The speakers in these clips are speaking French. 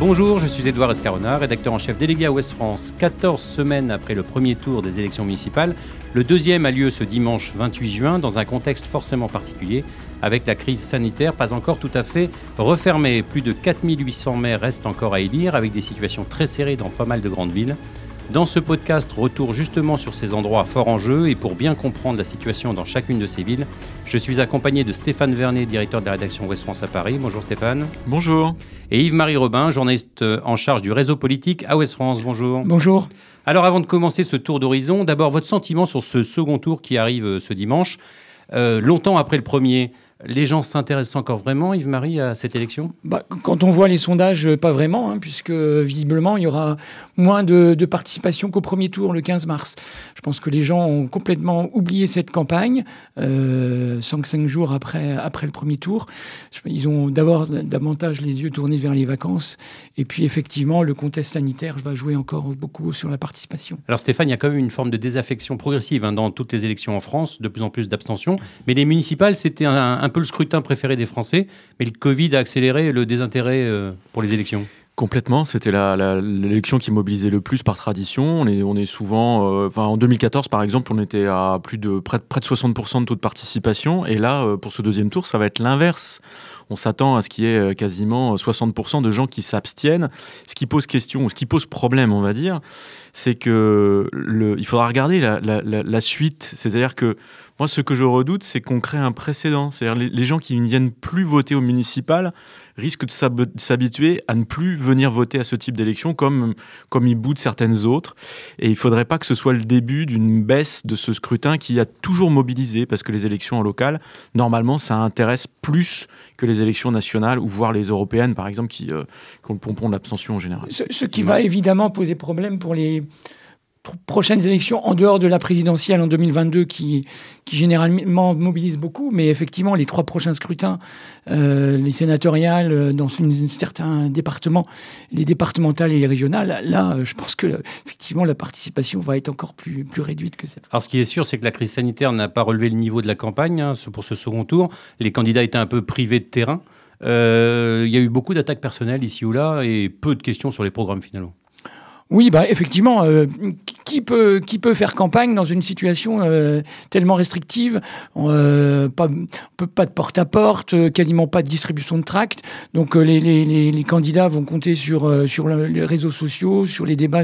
Bonjour, je suis Édouard Escarona, rédacteur en chef délégué à Ouest France. 14 semaines après le premier tour des élections municipales, le deuxième a lieu ce dimanche 28 juin dans un contexte forcément particulier avec la crise sanitaire pas encore tout à fait refermée. Plus de 4800 maires restent encore à élire avec des situations très serrées dans pas mal de grandes villes. Dans ce podcast, retour justement sur ces endroits forts en jeu et pour bien comprendre la situation dans chacune de ces villes, je suis accompagné de Stéphane Vernet, directeur de la rédaction Ouest France à Paris. Bonjour Stéphane. Bonjour. Et Yves-Marie Robin, journaliste en charge du réseau politique à Ouest France. Bonjour. Bonjour. Alors avant de commencer ce tour d'horizon, d'abord votre sentiment sur ce second tour qui arrive euh, ce dimanche, euh, longtemps après le premier. Les gens s'intéressent encore vraiment, Yves-Marie, à cette élection? Bah, Quand on voit les sondages, pas vraiment, hein, puisque visiblement, il y aura moins de, participation qu'au premier tour, le 15 mars. Je pense que les gens ont complètement oublié cette campagne, euh, 5 jours après, après le premier tour. Ils ont d'abord davantage les yeux tournés vers les vacances, et puis effectivement, le contexte sanitaire va jouer encore beaucoup sur la participation. Alors Stéphane, il y a quand même une forme de désaffection progressive hein, dans toutes les élections en France, de plus en plus d'abstention, mais les municipales, c'était un un peu le scrutin préféré des Français, mais le Covid a accéléré le désintérêt euh, pour les élections. Complètement, c'était l'élection qui mobilisait le plus par tradition. On est, souvent, euh, en 2014 par exemple, on était à plus de près, de 60% de taux de participation, et là, euh, pour ce deuxième tour, ça va être l'inverse. On s'attend à ce qu'il y ait quasiment 60% de gens qui s'abstiennent, ce qui pose question, ce qui pose problème, on va dire, c'est que il faudra regarder la, la suite, c'est-à-dire que moi, ce que je redoute, c'est qu'on crée un précédent. C'est-à-dire les, gens qui ne viennent plus voter au municipal risquent de s'habituer à ne plus venir voter à ce type d'élection comme, comme ils boudent certaines autres. Et il ne faudrait pas que ce soit le début d'une baisse de ce scrutin qui a toujours mobilisé, parce que les élections locales, normalement, ça intéresse plus que les élections nationales ou voire les européennes, par exemple, qui, euh, ont le pompon de l'abstention en général. ce qui va évidemment poser problème pour les prochaines élections en dehors de la présidentielle en 2022 qui, qui généralement mobilise beaucoup, mais effectivement les trois prochains scrutins, euh, les sénatoriales euh, dans certains départements, les départementales et les régionales, là euh, je pense que effectivement la participation va être encore plus, plus réduite que ça. Alors ce qui est sûr c'est que la crise sanitaire n'a pas relevé le niveau de la campagne hein, pour ce second tour. Les candidats étaient un peu privés de terrain. Il y a eu beaucoup d'attaques personnelles ici ou là et peu de questions sur les programmes finalement. Oui, bah effectivement, euh, qui peut qui peut faire campagne dans une situation euh, tellement restrictive euh, Pas pas de porte à porte, quasiment pas de distribution de tracts. Donc les, les, les, candidats vont compter sur sur les réseaux sociaux, sur les débats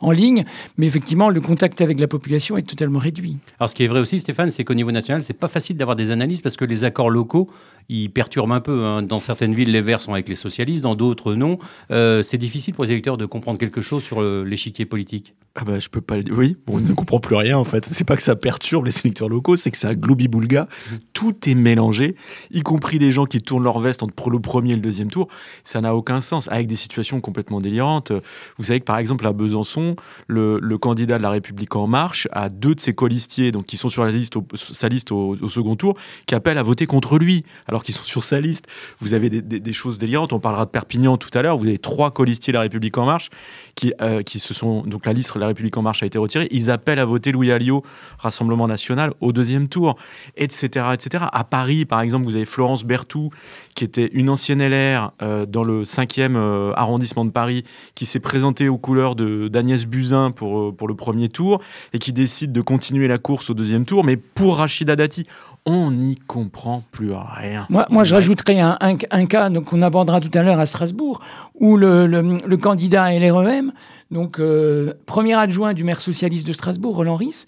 en ligne, mais effectivement le contact avec la population est totalement réduit. Alors ce qui est vrai aussi, Stéphane, c'est qu'au niveau national, c'est pas facile d'avoir des analyses parce que les accords locaux ils perturbent un peu. Hein. Dans certaines villes, les Verts sont avec les socialistes, dans d'autres, non. c'est difficile pour les électeurs de comprendre quelque chose sur l'échiquier politique ah bah je peux pas le dire. Oui, on ne comprend plus rien en fait. C'est pas que ça perturbe les électeurs locaux, c'est que c'est un globi-boulga. Mhm. Tout est mélangé, y compris des gens qui tournent leur veste entre le premier et le deuxième tour. Ça n'a aucun sens, avec des situations complètement délirantes. Vous savez que par exemple à Besançon, le, candidat de la République en marche a deux de ses colistiers, donc qui sont sur la liste, sa liste au, second tour, qui appellent à voter contre lui, alors qu'ils sont sur sa liste. Vous avez des, choses délirantes. On parlera de Perpignan tout à l'heure. Vous avez trois colistiers la République en marche qui, euh, qui se sont donc la liste la République en marche a été retirée. Ils appellent à voter Louis Alliot, Rassemblement national, au deuxième tour, etc., etc. À Paris, par exemple, vous avez Florence Berthoud, qui était une ancienne LR euh, dans le 5e euh, arrondissement de Paris, qui s'est présentée aux couleurs d'Agnès Buzyn pour, pour le premier tour et qui décide de continuer la course au deuxième tour. Mais pour Rachida Dati, on n'y comprend plus rien. Moi, moi je rajouterais un, un, cas qu'on abordera tout à l'heure à Strasbourg, où le, le, candidat LREM donc, euh, premier adjoint du maire socialiste de Strasbourg, Roland Ries,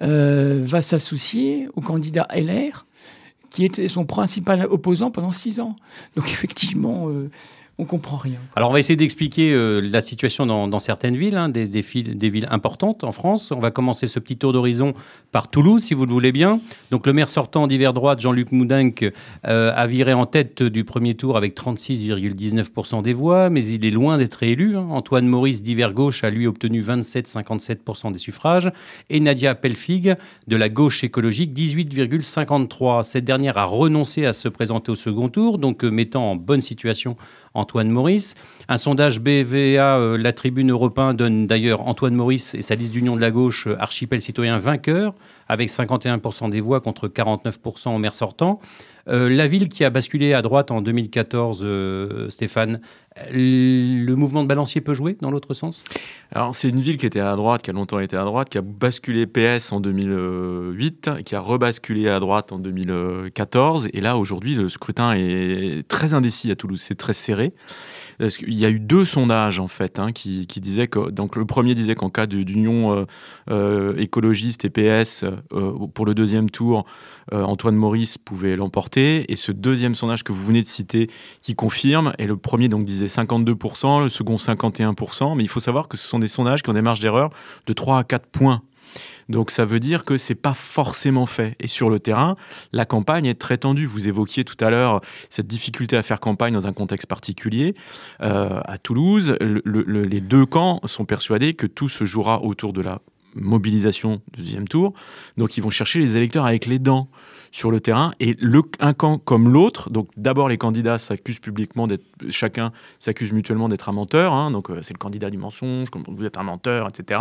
euh, va s'associer au candidat LR, qui était son principal opposant pendant six ans. Donc, effectivement, euh, on comprend rien. Alors on va essayer d'expliquer euh, la situation dans, certaines villes, hein, des, villes importantes en France. On va commencer ce petit tour d'horizon par Toulouse, si vous le voulez bien. Donc le maire sortant d'hiver droite, Jean-Luc Moudenc, euh, a viré en tête du premier tour avec 36,19% des voix, mais il est loin d'être élu. Hein. Antoine Maurice d'hiver gauche a lui obtenu 27,57% des suffrages et Nadia Pelfig de la gauche écologique 18,53%. Cette dernière a renoncé à se présenter au second tour, donc euh, mettant en bonne situation Antoine Maurice. Un sondage BVA, euh, la Tribune Européen, donne d'ailleurs Antoine Maurice et sa liste d'union de la gauche, euh, archipel citoyen vainqueur, avec 51% des voix contre 49% au maire sortant. La ville qui a basculé à droite en 2014, Stéphane, le mouvement de balancier peut jouer dans l'autre sens? Alors, c'est une ville qui était à droite, qui a longtemps été à droite, qui a basculé PS en 2008, qui a rebasculé à droite en 2014. Et là, aujourd'hui, le scrutin est très indécis à Toulouse. C'est très serré. Il y a eu deux sondages en fait hein, qui, disaient que donc le premier disait qu'en cas d'union euh, euh, écologiste et PS euh, pour le deuxième tour, Antoine Maurice pouvait l'emporter. Et ce deuxième sondage que vous venez de citer qui confirme et le premier donc disait 52%, le second 51%, mais il faut savoir que ce sont des sondages qui ont des marges d'erreur de 3 à 4 points donc ça veut dire que c'est pas forcément fait. Et sur le terrain, la campagne est très tendue. Vous évoquiez tout à l'heure cette difficulté à faire campagne dans un contexte particulier. Euh, à Toulouse, les deux camps sont persuadés que tout se jouera autour de la mobilisation du deuxième tour. Donc ils vont chercher les électeurs avec les dents sur le terrain. Et le, un camp comme l'autre, donc d'abord les candidats s'accusent publiquement d'être, chacun s'accuse mutuellement d'être un menteur. Hein. donc euh, c'est le candidat du mensonge, comme vous êtes un menteur, etc.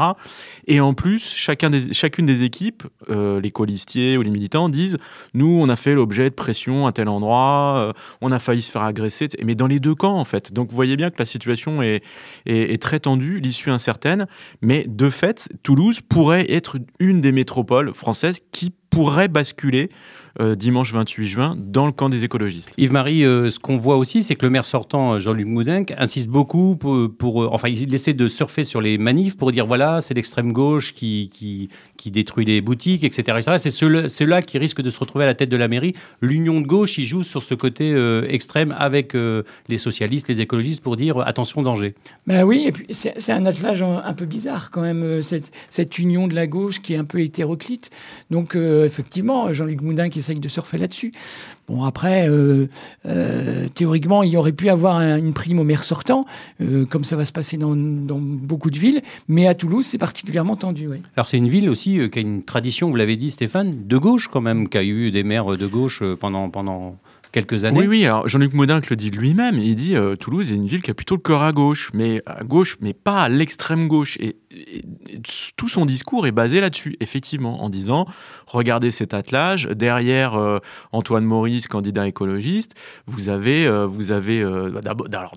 Et en plus, chacun des, chacune des équipes, euh, les colistiers ou les militants disent, nous on a fait l'objet de pression à tel endroit, euh, on a failli se faire agresser, mais dans les deux camps en fait. Donc vous voyez bien que la situation est, est, est très tendue, l'issue incertaine, mais de fait, Toulouse pourrait être une des métropoles françaises qui pourrait basculer euh, dimanche 28 juin dans le camp des écologistes. Yves-Marie, euh, ce qu'on voit aussi, c'est que le maire sortant, euh, Jean-Luc Moudinque, insiste beaucoup pour, enfin, il essaie de surfer sur les manifs pour dire voilà, c'est l'extrême gauche qui, qui, détruit les boutiques, etc. C'est ceux-là qui risquent de se retrouver à la tête de la mairie. L'union de gauche, il joue sur ce côté extrême avec les socialistes, les écologistes pour dire attention, danger. Ben oui, c'est un attelage un peu bizarre quand même, cette, cette, union de la gauche qui est un peu hétéroclite. Donc effectivement, Jean-Luc Moudin qui essaye de surfer là-dessus. Bon, après, euh, euh, théoriquement, il y aurait pu avoir une prime au maire sortant, euh, comme ça va se passer dans, beaucoup de villes, mais à Toulouse, c'est particulièrement tendu. Oui. Alors, c'est une ville aussi qui a une tradition, vous l'avez dit, Stéphane, de gauche quand même, qui a eu des maires de gauche pendant, pendant quelques années. Oui, oui. Alors Jean-Luc Modin le dit lui-même. Il dit Toulouse est une ville qui a plutôt le cœur à gauche, mais à gauche, mais pas à l'extrême gauche. Et tout son discours est basé là-dessus, effectivement, en disant regardez cet attelage, derrière euh, Antoine Maurice, candidat écologiste, vous avez, euh, vous avez euh,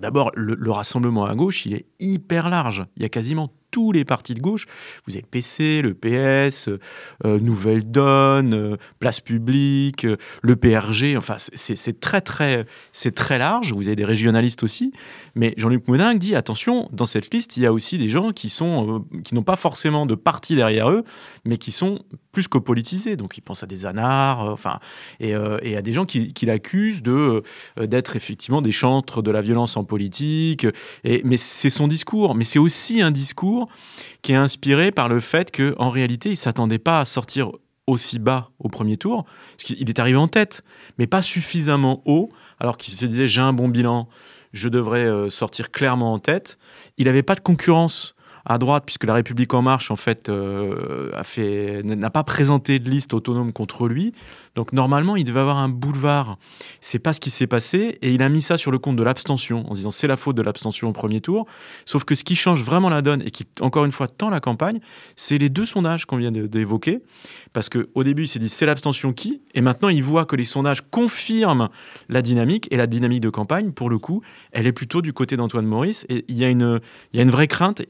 d'abord, le, le, rassemblement à gauche, il est hyper large. Il y a quasiment tous les partis de gauche. Vous avez le PC, le PS, Nouvelle Donne, Place Publique, le PRG. Enfin, c'est très, très, c'est très large. Vous avez des régionalistes aussi. Mais Jean-Luc Moudingue dit attention, dans cette liste, il y a aussi des gens qui sont, qui n'ont pas forcément de parti derrière eux, mais qui sont plus que politisés. Donc, il pense à des anards, enfin, et, et, à des gens qui, qui l'accusent de d'être effectivement des chantres de la violence en politique. Et, mais c'est son discours. Mais c'est aussi un discours qui est inspiré par le fait qu'en réalité, il ne s'attendait pas à sortir aussi bas au premier tour. Il est arrivé en tête, mais pas suffisamment haut, alors qu'il se disait j'ai un bon bilan, je devrais euh, sortir clairement en tête. Il n'avait pas de concurrence à droite, puisque la République en marche, en fait, euh, n'a pas présenté de liste autonome contre lui. Donc normalement, il devait avoir un boulevard. C'est pas ce qui s'est passé, et il a mis ça sur le compte de l'abstention, en disant c'est la faute de l'abstention au premier tour. Sauf que ce qui change vraiment la donne et qui, encore une fois, tend la campagne, c'est les deux sondages qu'on vient d'évoquer. Parce qu'au début, il s'est dit c'est l'abstention qui, et maintenant il voit que les sondages confirment la dynamique, et la dynamique de campagne, pour le coup, elle est plutôt du côté d'Antoine Maurice, et il y, a une, il y a une vraie crainte,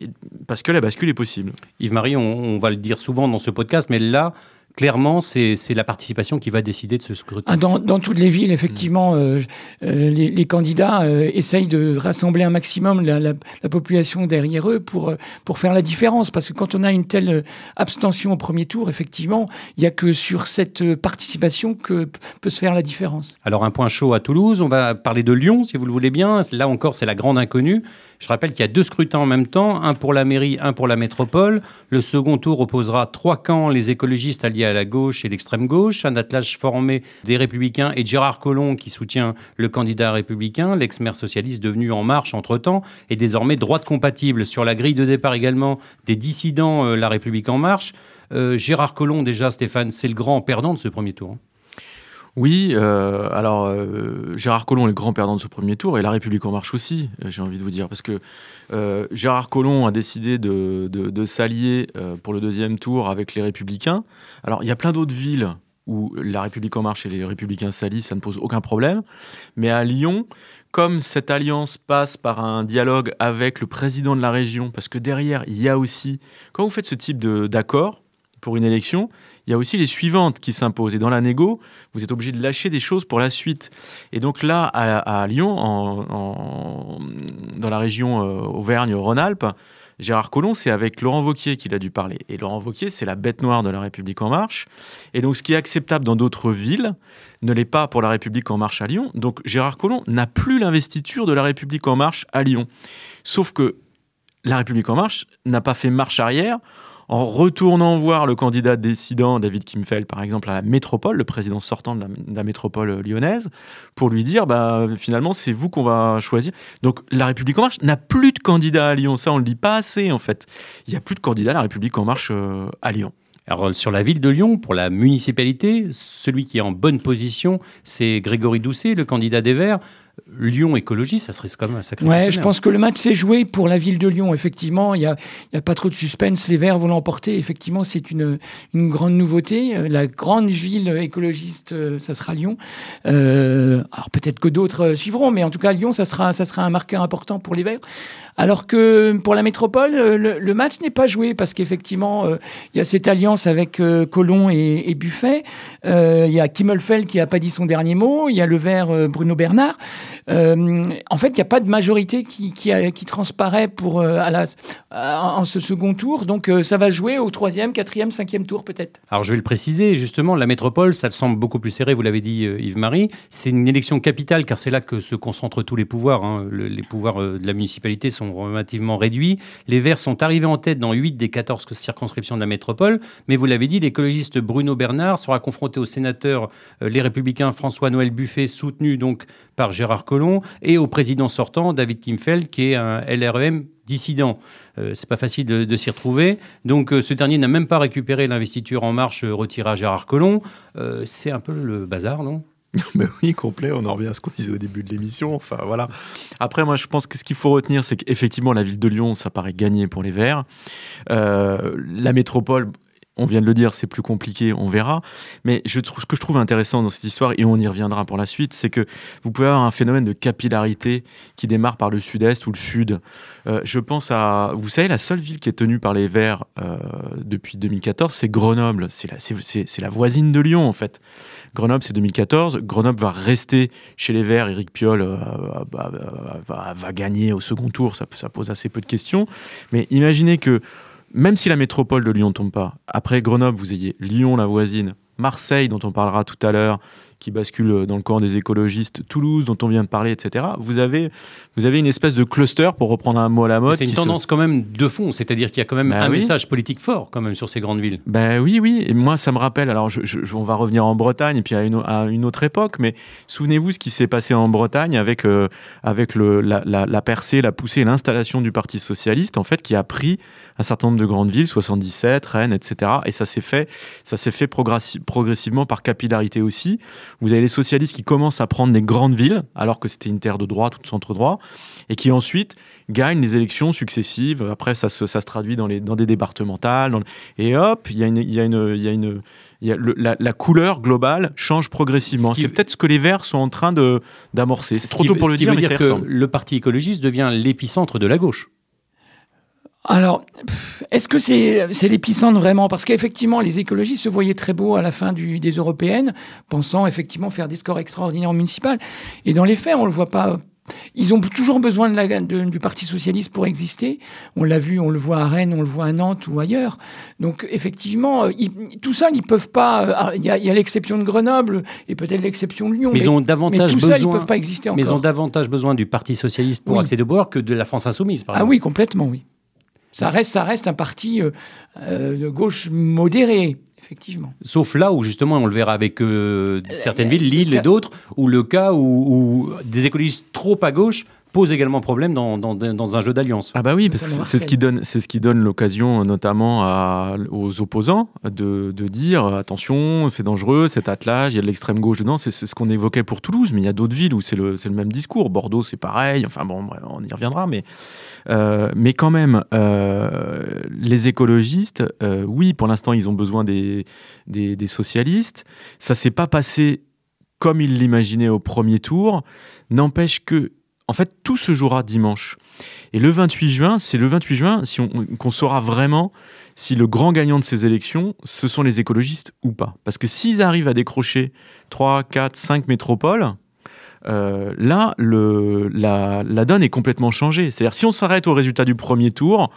parce que la bascule est possible. Yves-Marie, on, va le dire souvent dans ce podcast, mais là, clairement, c'est la participation qui va décider de ce scrutin. Ah, dans, toutes les villes, effectivement, euh, euh, les, candidats euh, essayent de rassembler un maximum la, population derrière eux pour, pour faire la différence. Parce que quand on a une telle abstention au premier tour, effectivement, il n'y a que sur cette participation que peut se faire la différence. Alors, un point chaud à Toulouse, on va parler de Lyon, si vous le voulez bien. Là encore, c'est la grande inconnue. Je rappelle qu'il y a deux scrutins en même temps, un pour la mairie, un pour la métropole. Le second tour opposera trois camps, les écologistes alliés à la gauche et l'extrême gauche, un attelage formé des républicains et Gérard Collomb qui soutient le candidat républicain, l'ex-maire socialiste devenu En Marche entre-temps, et désormais droite compatible. Sur la grille de départ également des dissidents euh, La République En Marche. Euh, Gérard Collomb, déjà, Stéphane, c'est le grand perdant de ce premier tour. Oui, euh, alors euh, Gérard Collomb est le grand perdant de ce premier tour et La République en marche aussi, euh, j'ai envie de vous dire, parce que Gérard Collomb a décidé de, s'allier pour le deuxième tour avec les Républicains. Alors il y a plein d'autres villes où la République en marche et les Républicains s'allient, ça ne pose aucun problème. Mais à Lyon, comme cette alliance passe par un dialogue avec le président de la région, parce que derrière, il y a aussi, quand vous faites ce type d'accord pour une élection, il y a aussi les suivantes qui s'imposent. Et dans la négo, vous êtes obligé de lâcher des choses pour la suite. Et donc là, à, Lyon, dans la région euh, Auvergne-Rhône-Alpes, Gérard Collomb, c'est avec Laurent Vauquier qu'il a dû parler. Et Laurent Vauquier, c'est la bête noire de la République en marche. Et donc, ce qui est acceptable dans d'autres villes ne l'est pas pour la République en marche à Lyon. Donc, Gérard Collomb n'a plus l'investiture de la République en marche à Lyon. Sauf que la République en marche n'a pas fait marche arrière en retournant voir le candidat décidant, David Kimfeld, par exemple, à la métropole, le président sortant de la, métropole lyonnaise, pour lui dire, bah, finalement, c'est vous qu'on va choisir. Donc, la République En Marche n'a plus de candidat à Lyon. Ça, on ne le dit pas assez, en fait. Il n'y a plus de candidat à la République En Marche euh, à Lyon. Alors, sur la ville de Lyon, pour la municipalité, celui qui est en bonne position, c'est Grégory Doucet, le candidat des Verts. Lyon écologie, ça serait quand même un sacré. Ouais, je pense que le match s'est joué pour la ville de Lyon. Effectivement, il n'y a, y a pas trop de suspense. Les Verts vont l'emporter. Effectivement, c'est une, une grande nouveauté. Euh, la grande ville écologiste, euh, ça sera Lyon. Euh, alors peut-être que d'autres suivront, mais en tout cas, Lyon, ça sera, ça sera un marqueur important pour les Verts. Alors que pour la métropole, le, match n'est pas joué parce qu'effectivement, il y a cette alliance avec Colomb et, Buffet. Il y a Kimmelfeld qui n'a pas dit son dernier mot. Il y a le vert Bruno Bernard. Euh, en fait, il n'y a pas de majorité qui, qui, transparaît pour, euh, à en ce second tour. Donc, euh, ça va jouer au troisième, quatrième, cinquième tour, peut-être. Alors, je vais le préciser, justement, la métropole, ça semble beaucoup plus serré, vous l'avez dit, Yves-Marie. C'est une élection capitale, car c'est là que se concentrent tous les pouvoirs. Hein. les pouvoirs de la municipalité sont relativement réduits. Les Verts sont arrivés en tête dans 8 des 14 circonscriptions de la métropole. Mais vous l'avez dit, l'écologiste Bruno Bernard sera confronté au sénateur Les Républicains François-Noël Buffet, soutenu donc par Gérard Collomb, et au président sortant, David Kimfeld, qui est un LREM dissident. Euh, c'est pas facile de, s'y retrouver. Donc euh, ce dernier n'a même pas récupéré l'investiture en marche euh, retirée à Gérard Collomb. c'est un peu le bazar, non? Mais oui, complet. On en revient à ce qu'on disait au début de l'émission. Enfin, voilà. Après, moi, je pense que ce qu'il faut retenir, c'est qu'effectivement, la ville de Lyon, ça paraît gagné pour les Verts. la métropole, on vient de le dire, c'est plus compliqué, on verra. Mais je trouve, ce que je trouve intéressant dans cette histoire, et on y reviendra pour la suite, c'est que vous pouvez avoir un phénomène de capillarité qui démarre par le sud-est ou le sud. Euh, je pense à, vous savez, la seule ville qui est tenue par les Verts euh, depuis 2014, c'est Grenoble. C'est la, voisine de Lyon, en fait. Grenoble, c'est 2014. Grenoble va rester chez les Verts. Éric Piolle euh, va, gagner au second tour. Ça pose assez peu de questions. Mais imaginez que même si la métropole de Lyon ne tombe pas, après Grenoble, vous ayez Lyon, la voisine, Marseille, dont on parlera tout à l'heure, qui bascule dans le camp des écologistes, Toulouse, dont on vient de parler, etc. Vous avez, vous avez une espèce de cluster, pour reprendre un mot à la mode. C'est une tendance quand même de fond, c'est-à-dire qu'il y a quand même bah un message politique fort quand même sur ces grandes villes. Ben oui, oui. Et moi, ça me rappelle. Alors, je, on va revenir en Bretagne et puis à une, à une autre époque, mais souvenez-vous ce qui s'est passé en Bretagne avec euh, avec le, la, la, la, percée, la poussée, l'installation du Parti socialiste, en fait, qui a pris un certain nombre de grandes villes, 77, Rennes, etc. Et ça s'est fait, ça s'est fait progressivement par capillarité aussi. Vous avez les socialistes qui commencent à prendre des grandes villes, alors que c'était une terre de droite ou de centre-droit, et qui ensuite gagnent les élections successives. Après, ça se, ça se traduit dans, les, dans des départementales. Et hop, il y a une... Y a une, y a une y a la, couleur globale change progressivement. C'est peut-être ce que les Verts sont en train d'amorcer. C'est trop tôt pour le dire, mais dire que le Parti écologiste devient l'épicentre de la gauche. Alors, est-ce que c'est l'épicentre vraiment? Parce qu'effectivement, les écologistes se voyaient très beaux à la fin du, des européennes, pensant effectivement faire des scores extraordinaires en municipal. Et dans les faits, on ne le voit pas. Ils ont toujours besoin de la, du Parti socialiste pour exister. On l'a vu, on le voit à Rennes, on le voit à Nantes ou ailleurs. Donc effectivement, tout ça, ils peuvent pas. Euh, il y a, l'exception de Grenoble et peut-être l'exception de Lyon. Mais, ils ont davantage besoin. ils peuvent pas exister encore. Mais ils ont davantage besoin du Parti socialiste pour accéder au pouvoir que de la France insoumise. Par ah oui, complètement, oui. Ça reste, ça reste un parti euh, euh, de gauche modéré, effectivement. Sauf là où, justement, on le verra avec euh, certaines villes, Lille et d'autres, où le cas où, des écologistes trop à gauche pose également problème dans, dans, dans un jeu d'alliance. Ah bah oui, parce que c'est ce qui donne, c'est ce qui donne l'occasion notamment à, aux opposants de, de dire attention, c'est dangereux, cet attelage, il y a de l'extrême gauche dedans. C'est ce qu'on évoquait pour Toulouse, mais il y a d'autres villes où c'est le, le, même discours. Bordeaux, c'est pareil. Enfin bon, on y reviendra, mais euh, mais quand même, euh, les écologistes, euh, oui, pour l'instant, ils ont besoin des, des, des socialistes. Ça s'est pas passé comme ils l'imaginaient au premier tour. N'empêche que en fait, tout se jouera dimanche. Et le 28 juin, c'est le 28 juin si on, qu'on saura vraiment si le grand gagnant de ces élections, ce sont les écologistes ou pas. Parce que s'ils arrivent à décrocher 3, 4, 5 métropoles, euh, là, le, la, la, donne est complètement changée. C'est-à-dire, si on s'arrête au résultat du premier tour,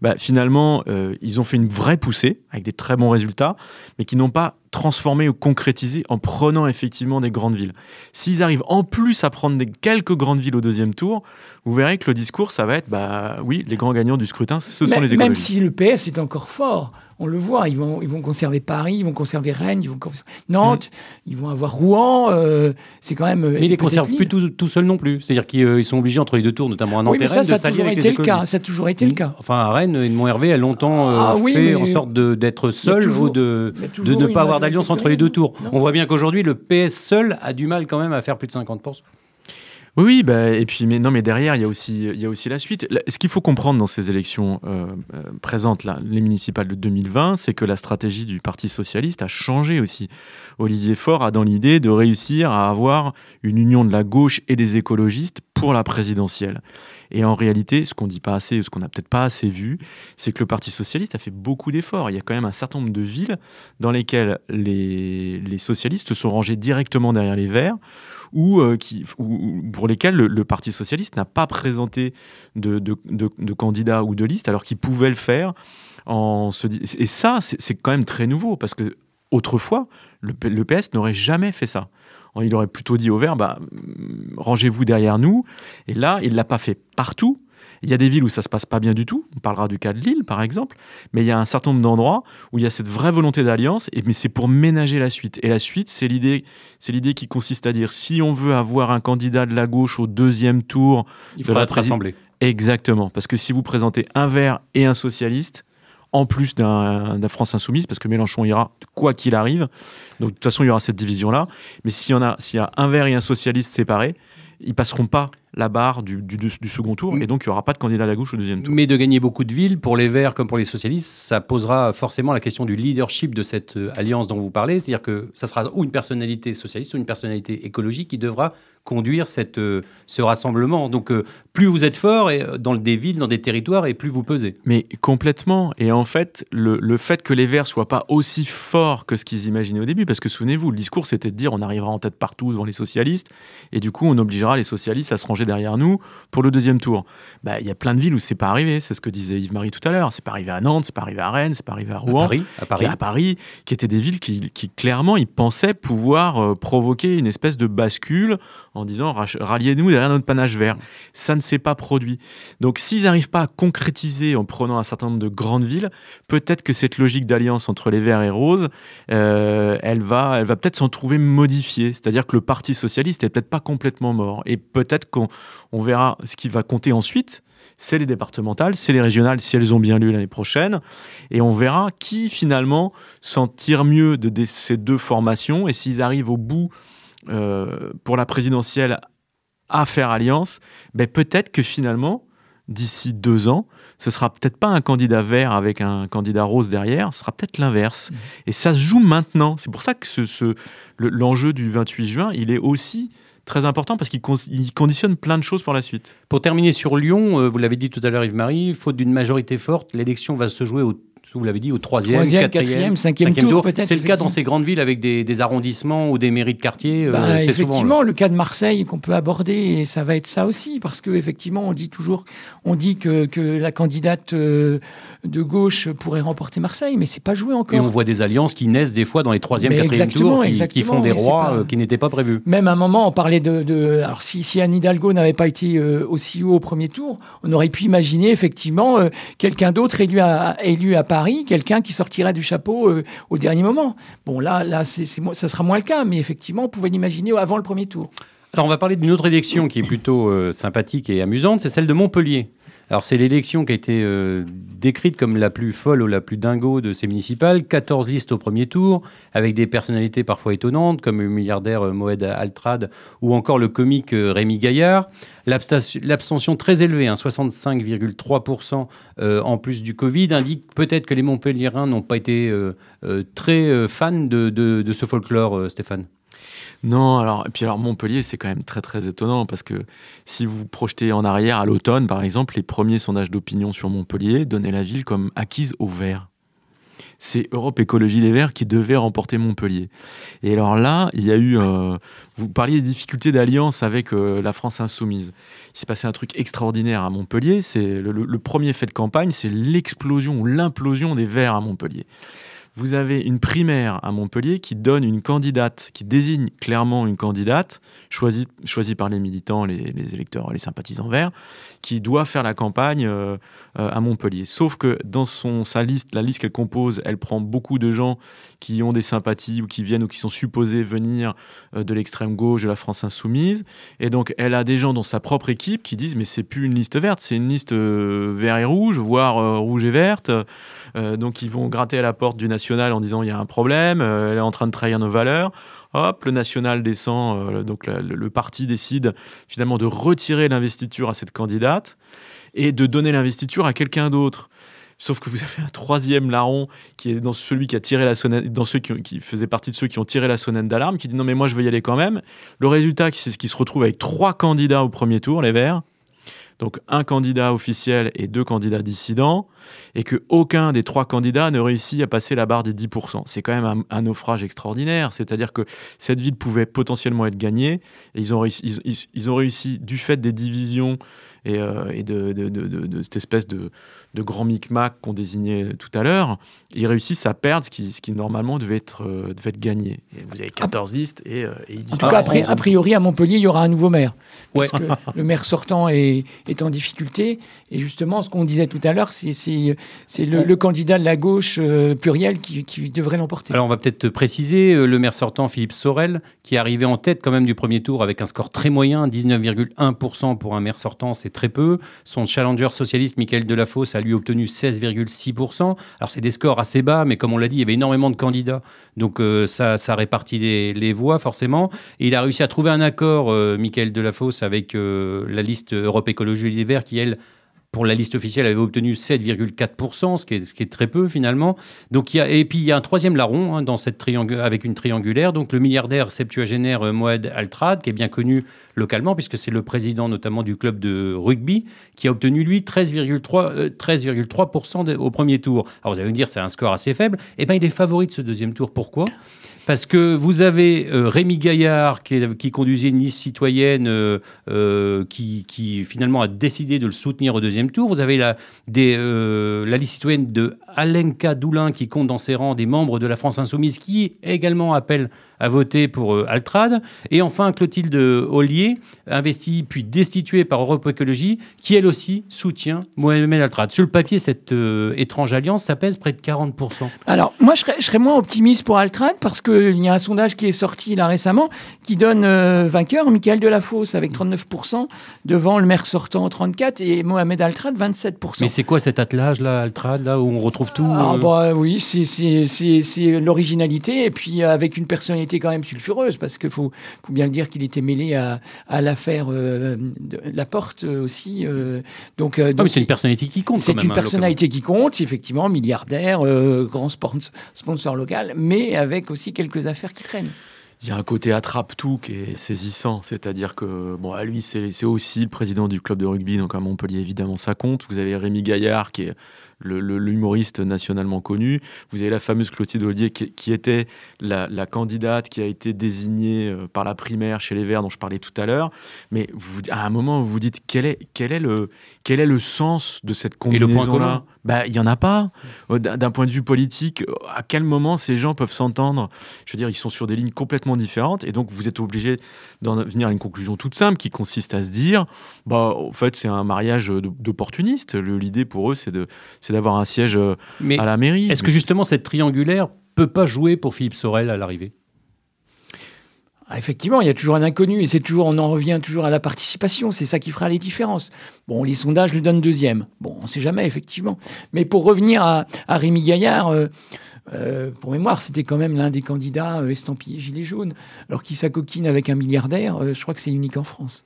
bah, finalement, euh, ils ont fait une vraie poussée avec des très bons résultats, mais qui n'ont pas transformé ou concrétisé en prenant effectivement des grandes villes. S'ils arrivent en plus à prendre des, quelques grandes villes au deuxième tour, vous verrez que le discours, ça va être, bah oui, les grands gagnants du scrutin, ce mais, sont les écologistes. Même si le PS est encore fort, on le voit, ils vont, ils vont conserver Paris, ils vont conserver Rennes, ils vont conserver Nantes, mmh. ils vont avoir Rouen. Euh, c'est quand même. Mais ils les conservent plus tout, tout seuls non plus. C'est-à-dire qu'ils euh, sont obligés entre les deux tours, notamment à Nantes oui, mais et ça, Rennes, ça de avec été le cas. Ça a toujours été le cas. Enfin, à Rennes, Edmond Hervé a longtemps euh, Ah oui, fait en sorte d'être seul toujours- ou de, a de ne pas avoir d'alliance entre les deux tours. On voit bien qu'aujourd'hui, le PS seul a du mal quand même à faire plus de 50%. Oui, oui, bah, et puis mais non, mais derrière il y a aussi il y a aussi la suite. Ce qu'il faut comprendre dans ces élections euh, euh, présentes là, les municipales de 2020, c'est que la stratégie du Parti socialiste a changé aussi. Olivier Faure a dans l'idée de réussir à avoir une union de la gauche et des écologistes pour la présidentielle. Et en réalité, ce qu'on dit pas assez, ce qu'on n'a peut-être pas assez vu, c'est que le Parti socialiste a fait beaucoup d'efforts. Il y a quand même un certain nombre de villes dans lesquelles les, les socialistes se sont rangés directement derrière les Verts ou, euh, ou- ou pour lesquels le, Parti socialiste n'a pas présenté de, de, candidat ou de liste, alors qu'il pouvait le faire. Et ça, c'est quand même très nouveau, parce que autrefois, le, PS n'aurait jamais fait ça. Il aurait plutôt dit au Vert, bah, rangez-vous derrière nous. Et là, il l'a pas fait partout. Il y a des villes où ça se passe pas bien du tout. On parlera du cas de Lille, par exemple. Mais il y a un certain nombre d'endroits où il y a cette vraie volonté d'alliance. Et mais c'est pour ménager la suite. Et la suite, c'est l'idée, c'est l'idée qui consiste à dire si on veut avoir un candidat de la gauche au deuxième tour, Il faudra la être rassemblé. exactement. Parce que si vous présentez un vert et un socialiste, en plus d'un d'un France insoumise, parce que Mélenchon ira quoi qu'il arrive. Donc de toute façon, il y aura cette division-là. Mais s'il y, en a, s'il y a un vert et un socialiste séparés, ils passeront pas la barre du, du, du second tour. Et donc, il n'y aura pas de candidat à la gauche au deuxième tour. Mais de gagner beaucoup de villes, pour les Verts comme pour les socialistes, ça posera forcément la question du leadership de cette euh, alliance dont vous parlez. C'est-à-dire que ça sera ou une personnalité socialiste ou une personnalité écologique qui devra conduire cette, euh, ce rassemblement. Donc euh, plus vous êtes fort et, dans des villes, dans des territoires, et plus vous pesez. Mais complètement. Et en fait, le, le fait que les Verts soient pas aussi forts que ce qu'ils imaginaient au début, parce que souvenez-vous, le discours c'était de dire on arrivera en tête partout devant les socialistes, et du coup on obligera les socialistes à se ranger derrière nous pour le deuxième tour. Bah, Il y a plein de villes où c'est pas arrivé, c'est ce que disait Yves-Marie tout à l'heure. C'est pas arrivé à Nantes, c'est pas arrivé à Rennes, c'est pas arrivé à À Rouen. Paris, à Paris. qui- à Paris, qui étaient des villes qui, qui, clairement, ils pensaient pouvoir euh, provoquer une espèce de bascule en disant ralliez-nous derrière notre panache vert. Ça ne s'est pas produit. Donc, s'ils n'arrivent pas à concrétiser en prenant un certain nombre de grandes villes, peut-être que cette logique d'alliance entre les Verts et Roses, euh, elle va, elle va peut-être s'en trouver modifiée. C'est-à-dire que le Parti socialiste est peut-être pas complètement mort. Et peut-être qu'on on verra ce qui va compter ensuite. C'est les départementales, c'est les régionales si elles ont bien lieu l'année prochaine. Et on verra qui finalement s'en tire mieux de ces deux formations et s'ils arrivent au bout euh, pour la présidentielle à faire alliance, ben peut-être que finalement, d'ici deux ans, ce sera peut-être pas un candidat vert avec un candidat rose derrière, ce sera peut-être l'inverse. Et ça se joue maintenant. C'est pour ça que ce, ce- le- l'enjeu du 28 juin, il est aussi très important parce qu'il con- il conditionne plein de choses pour la suite. Pour terminer sur Lyon, euh, vous l'avez dit tout à l'heure Yves-Marie, faute d'une majorité forte, l'élection va se jouer au vous l'avez dit, au troisième, Troisième, quatrième, cinquième tour, C'est le cas dans ces grandes villes avec des, des arrondissements ou des mairies de quartier. euh, Bah, souvent effectivement, le cas de Marseille qu'on peut aborder, et ça va être ça aussi, parce que effectivement, on dit toujours, on dit que, que la candidate euh, de gauche pourrait remporter Marseille, mais c'est pas joué encore. Et on voit des alliances qui naissent des fois dans les troisième, quatrième tours, qui, qui font des rois pas- euh, qui n'étaient pas prévus. Même à un moment, on parlait de. de- alors, si, si Anne Hidalgo n'avait pas été euh, aussi haut au premier tour, on aurait pu imaginer effectivement quelqu'un d'autre élu à, élu à Paris, quelqu'un qui sortirait du chapeau euh, au dernier moment. Bon, là, là ça sera moins le cas, mais effectivement, on pouvait l'imaginer avant le premier tour. Alors on va parler d'une autre élection qui est plutôt euh, sympathique et amusante, c'est celle de Montpellier. Alors c'est l'élection qui a été euh, décrite comme la plus folle ou la plus dingo de ces municipales. 14 listes au premier tour, avec des personnalités parfois étonnantes, comme le milliardaire euh, Moed Altrad ou encore le comique euh, Rémi Gaillard. L'abstention très élevée, hein, 65,3% en plus du Covid, indique peut-être que les Montpelliérains n'ont pas été très fans de ce folklore, Stéphane. Non, alors, et puis alors Montpellier, c'est quand même très très étonnant parce que si vous projetez en arrière à l'automne, par exemple, les premiers sondages d'opinion sur Montpellier donnaient la ville comme acquise aux Verts. C'est Europe Écologie Les Verts qui devait remporter Montpellier. Et alors là, il y a eu. Euh, vous parliez des difficultés d'alliance avec euh, la France Insoumise. Il s'est passé un truc extraordinaire à Montpellier. C'est le premier fait de campagne, c'est l'explosion ou l'implosion des Verts à Montpellier vous avez une primaire à Montpellier qui donne une candidate, qui désigne clairement une candidate, choisie, par les militants, les, électeurs, les sympathisants verts, qui doit faire la campagne euh, euh, à Montpellier. Sauf que dans sa liste, la liste qu'elle compose, elle prend beaucoup de gens qui ont des sympathies ou qui viennent ou qui sont supposés venir euh, de l'extrême gauche de la France insoumise. Et donc, elle a des gens dans sa propre équipe qui disent mais c'est plus une liste verte, c'est une liste vert et rouge, voire rouge et verte. donc, ils vont gratter à la porte du national en disant il y a un problème, elle est en train de trahir nos valeurs. Hop, le national descend, donc le parti décide finalement de retirer l'investiture à cette candidate et de donner l'investiture à quelqu'un d'autre. Sauf que vous avez un troisième larron qui est dans celui qui a tiré la sonnette, dans ceux qui, faisait partie de ceux qui ont tiré la sonnette d'alarme, qui dit non mais moi je vais y aller quand même. Le résultat, c'est qu'il se retrouve avec trois candidats au premier tour, les Verts. Donc un candidat officiel et deux candidats dissidents, et que aucun des trois candidats ne réussit à passer la barre des 10%. C'est quand même un, naufrage extraordinaire, c'est-à-dire que cette ville pouvait potentiellement être gagnée, et ils ont réussi, du fait des divisions et, euh, de, de, cette espèce de grand micmac qu'on désignait tout à l'heure, ils réussissent à perdre ce qui, ce qui normalement devait être, euh, devait être gagné. Et vous avez 14 listes et, euh, et ils disent... En tout cas, après, a priori, à Montpellier, il y aura un nouveau maire. Ouais. Parce que le maire sortant est, est, en difficulté. Et justement, ce qu'on disait tout à l'heure, c'est le, le, candidat de la gauche euh, pluriel qui, qui devrait l'emporter. Alors, on va peut-être préciser, le maire sortant, Philippe Sorel, qui est arrivé en tête quand même du premier tour avec un score très moyen, 19,1% pour un maire sortant, c'est très peu. Son challenger socialiste, Michael Delafosse, a lui obtenu 16,6%. Alors c'est des scores assez bas, mais comme on l'a dit, il y avait énormément de candidats, donc euh, ça, ça répartit les, voix forcément. Et il a réussi à trouver un accord, euh, Michael Delafosse, avec euh, la liste Europe Écologie Les Verts, qui elle pour la liste officielle, avait obtenu 7,4%, ce qui, est, très peu finalement. Donc, a, et puis il y a un troisième larron hein, dans cette avec une triangulaire, donc le milliardaire septuagénaire euh, Moed Altrad, qui est bien connu localement, puisque c'est le président notamment du club de rugby, qui a obtenu lui 13,3% 13 euh, au premier tour. Alors vous allez me dire, c'est un score assez faible. Eh bien, il est favori de ce deuxième tour. Pourquoi? Parce que vous avez euh, Rémi Gaillard qui, conduisait une liste citoyenne euh, euh, qui, finalement a décidé de le soutenir au deuxième tour. Vous avez la liste citoyenne de Alenka Doulin qui compte dans ses rangs des membres de la France Insoumise qui également appelle à voter pour euh, Altrad. Et enfin, Clotilde Ollier, investie puis destituée par Europe Écologie, qui elle aussi soutient Mohamed Altrad. Sur le papier, cette euh, étrange alliance, ça pèse près de 40%. Alors, moi, je serais, je serais moins optimiste pour Altrad parce qu'il y a un sondage qui est sorti là récemment qui donne euh, vainqueur Michael Delafosse avec 39% devant le maire sortant 34% et Mohamed Altrad 27%. Mais c'est quoi cet attelage là, Altrad, là où on retrouve tout ah, bah, Oui, c'est l'originalité et puis avec une personnalité était quand même sulfureuse, parce qu'il faut, faut, bien le dire qu'il était mêlé à, à l'affaire euh, La Porte aussi. Euh, donc, euh, ah c'est une personnalité qui compte. C'est une hein, personnalité qui compte, effectivement, milliardaire, grand sponsor local, mais avec aussi quelques affaires qui traînent il y a un côté attrape-tout qui est saisissant. C'est-à-dire que, bon, à lui, c'est aussi le président du club de rugby, donc à Montpellier, évidemment, ça compte. Vous avez Rémi Gaillard qui est l'humoriste nationalement connu. Vous avez la fameuse Clotilde Ollier qui, était la, candidate qui a été désignée euh, par la primaire chez les Verts dont je parlais tout à l'heure. Mais à un moment, vous vous dites quel est, quel est, le, quel est le sens de cette combinaison-là bah, Il n'y en a pas. Euh, d'un point de vue politique, euh, à quel moment ces gens peuvent s'entendre Je veux dire, ils sont sur des lignes complètement différentes et donc vous êtes obligé d'en venir à une conclusion toute simple qui consiste à se dire, bah, en fait, c'est un mariage d'opportunistes. L'idée pour eux, c'est de d'avoir un siège euh, à la mairie. Est-ce que justement cette triangulaire peut pas jouer pour Philippe Sorel à l'arrivée? Ah, effectivement, il y a toujours un inconnu et c'est toujours, on en revient toujours à la participation. C'est ça qui fera les différences. Bon, les sondages le donnent deuxième. Bon, on ne sait jamais, effectivement. Mais pour revenir à, Rémi Gaillard, euh, euh, pour mémoire, c'était quand même l'un des candidats estampillés Gilets jaunes. Alors qu'il s'acoquine avec un milliardaire, je crois que c'est unique en France.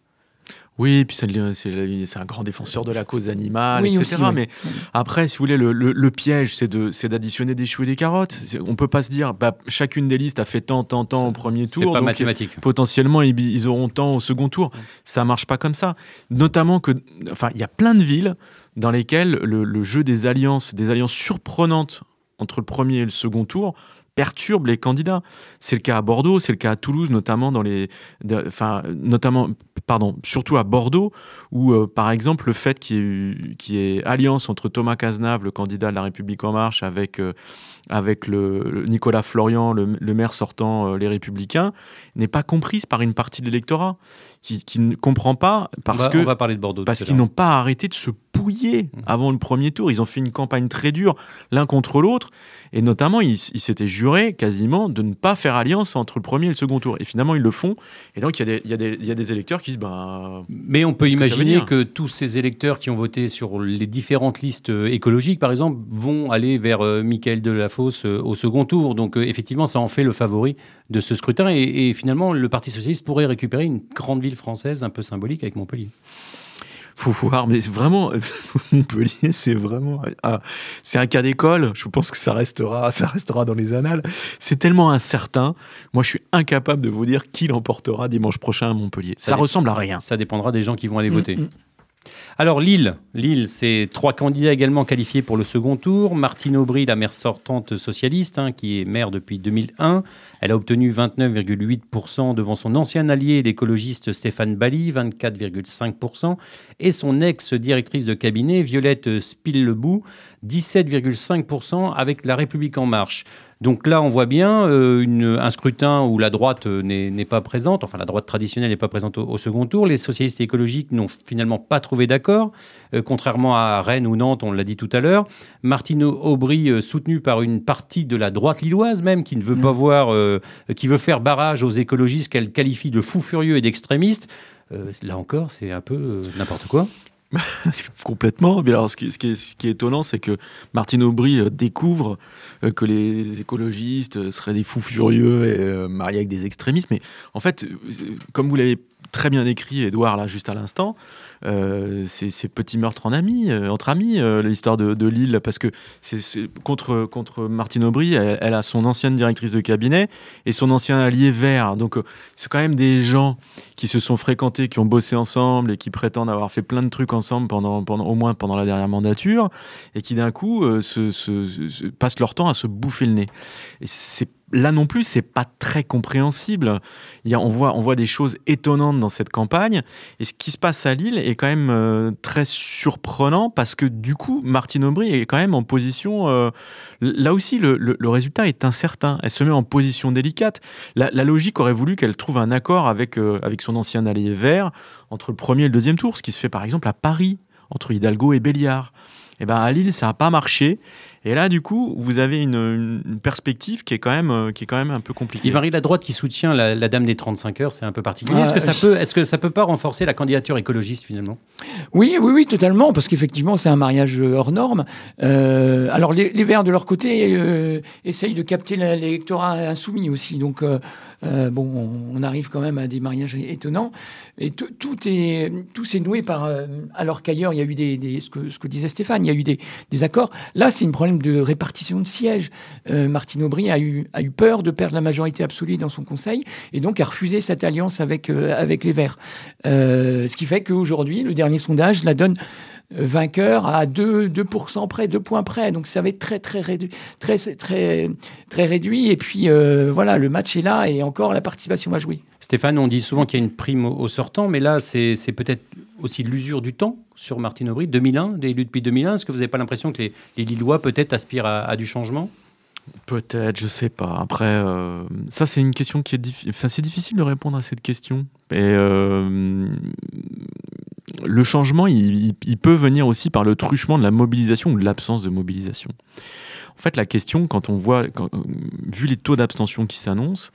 Oui, puis c'est un grand défenseur de la cause animale, etc. Mais après, si vous voulez, le, piège, c'est d'additionner des choux et des carottes. On peut pas se dire, bah, chacune des listes a fait tant, tant, tant au premier tour. C'est pas mathématique. Potentiellement, ils, auront tant au second tour. Ça marche pas comme ça. Notamment que, enfin, il y a plein de villes dans lesquelles le, jeu des alliances, des alliances surprenantes entre le premier et le second tour, perturbe les candidats. C'est le cas à Bordeaux, c'est le cas à Toulouse, notamment dans les, enfin, notamment, pardon, surtout à Bordeaux, où euh, par exemple le fait qu'il y, ait alliance entre Thomas Cazenave, le candidat de la République en marche, avec euh, avec le, Nicolas Florian, le, maire sortant euh, Les Républicains, n'est pas comprise par une partie de l'électorat qui, ne comprend pas parce que on va parler de Bordeaux parce qu'ils n'ont pas arrêté de se avant le premier tour. Ils ont fait une campagne très dure l'un contre l'autre et notamment ils s'étaient jurés quasiment de ne pas faire alliance entre le premier et le second tour. Et finalement ils le font. Et donc il y, y, a des électeurs qui se bah, mais on peut imaginer que, que, tous ces électeurs qui ont voté sur les différentes listes euh, écologiques par exemple vont aller vers euh, Michael la euh, au second tour. Donc euh, effectivement, ça en fait le favori de ce scrutin. Et, finalement, le Parti socialiste pourrait récupérer une grande ville française un peu symbolique avec Montpellier faut voir, mais vraiment, Montpellier, c'est vraiment, ah, c'est un cas d'école. Je pense que ça restera, ça restera dans les annales. C'est tellement incertain. Moi, je suis incapable de vous dire qui l'emportera dimanche prochain à Montpellier. Ça, ressemble à rien. Ça dépendra des gens qui vont aller mm, voter. Mm. Alors Lille, Lille, c'est trois candidats également qualifiés pour le second tour. Martine Aubry, la maire sortante socialiste, hein, qui est maire depuis 2001. Elle a obtenu 29,8% devant son ancien allié, l'écologiste Stéphane Bali, 24,5%, et son ex-directrice de cabinet, Violette Spillebou, 17,5% avec La République en marche. Donc là, on voit bien euh, un scrutin où la droite euh, n'est pas présente, enfin la droite traditionnelle n'est pas présente au, second tour. Les socialistes écologiques n'ont finalement pas trouvé d'accord, euh, contrairement à Rennes ou Nantes, on l'a dit tout à l'heure. Martine Aubry, soutenu par une partie de la droite lilloise même, qui ne veut pas mm. voir, qui veut faire barrage aux écologistes qu'elle qualifie de fous furieux et d'extrémistes. là encore, c'est un peu n'importe quoi. Complètement. Alors, ce qui, est, étonnant, c'est que Martine Aubry euh, découvre euh, que les écologistes seraient des fous furieux et euh, mariés avec des extrémistes. Mais en fait, comme vous l'avez très bien écrit, Edouard, là, juste à l'instant, euh, ces, petits meurtres en amis, euh, entre amis, euh, l'histoire de, Lille, parce que c'est contre, contre Martine Aubry, elle, a son ancienne directrice de cabinet et son ancien allié vert. Donc, c'est quand même des gens qui se sont fréquentés, qui ont bossé ensemble et qui prétendent avoir fait plein de trucs ensemble pendant, pendant au moins pendant la dernière mandature et qui d'un coup se, passent leur temps à se bouffer le nez. Et c'est là non plus, c'est pas très compréhensible. Il y a, on, voit, on voit des choses étonnantes dans cette campagne. Et ce qui se passe à Lille est quand même euh, très surprenant parce que du coup, Martine Aubry est quand même en position. Euh, là aussi, le, résultat est incertain. Elle se met en position délicate. La, logique aurait voulu qu'elle trouve un accord avec, euh, avec son ancien allié vert entre le premier et le deuxième tour, ce qui se fait par exemple à Paris, entre Hidalgo et Béliard. Et eh ben à Lille, ça n'a pas marché. Et là, du coup, vous avez une, perspective qui est, quand même, euh, qui est quand même un peu compliquée. Il varie la droite qui soutient la, dame des 35 heures, c'est un peu particulier. est-ce que ça peut, est-ce que ça peut pas renforcer la candidature écologiste finalement? Oui, oui, oui, totalement, parce qu'effectivement, c'est un mariage hors norme. Euh, alors, les, Verts de leur côté euh, essayent de capter l'électorat insoumis aussi, donc. Euh, bon, on, arrive quand même à des mariages étonnants. Et tout est tout s'est noué par euh, alors qu'ailleurs il y a eu des, ce, que, ce, que, disait Stéphane, il y a eu des, des accords. Là, c'est un problème de répartition de sièges. Euh, Martine Aubry a eu a eu peur de perdre la majorité absolue dans son conseil et donc a refusé cette alliance avec avec les Verts. ce qui fait qu'aujourd'hui, le dernier sondage la donne vainqueur à 2, 2% près, 2 points près. Donc ça va être très, très réduit. Très, très, très réduit. Et puis euh, voilà, le match est là et encore la participation va jouer. Stéphane, on dit souvent qu'il y a une prime au, sortant, mais là, c'est peut-être aussi l'usure du temps sur Martine Aubry. 2001, des élus depuis 2001. Est-ce que vous n'avez pas l'impression que les, Lillois peut-être aspirent à, du changement? Peut-être, je sais pas. Après, euh, ça c'est une question qui est difficile. Enfin, c'est difficile de répondre à cette question. Et euh, le changement, il, peut venir aussi par le truchement de la mobilisation ou de l'absence de mobilisation. En fait, la question, quand on voit, vu les taux d'abstention qui s'annoncent,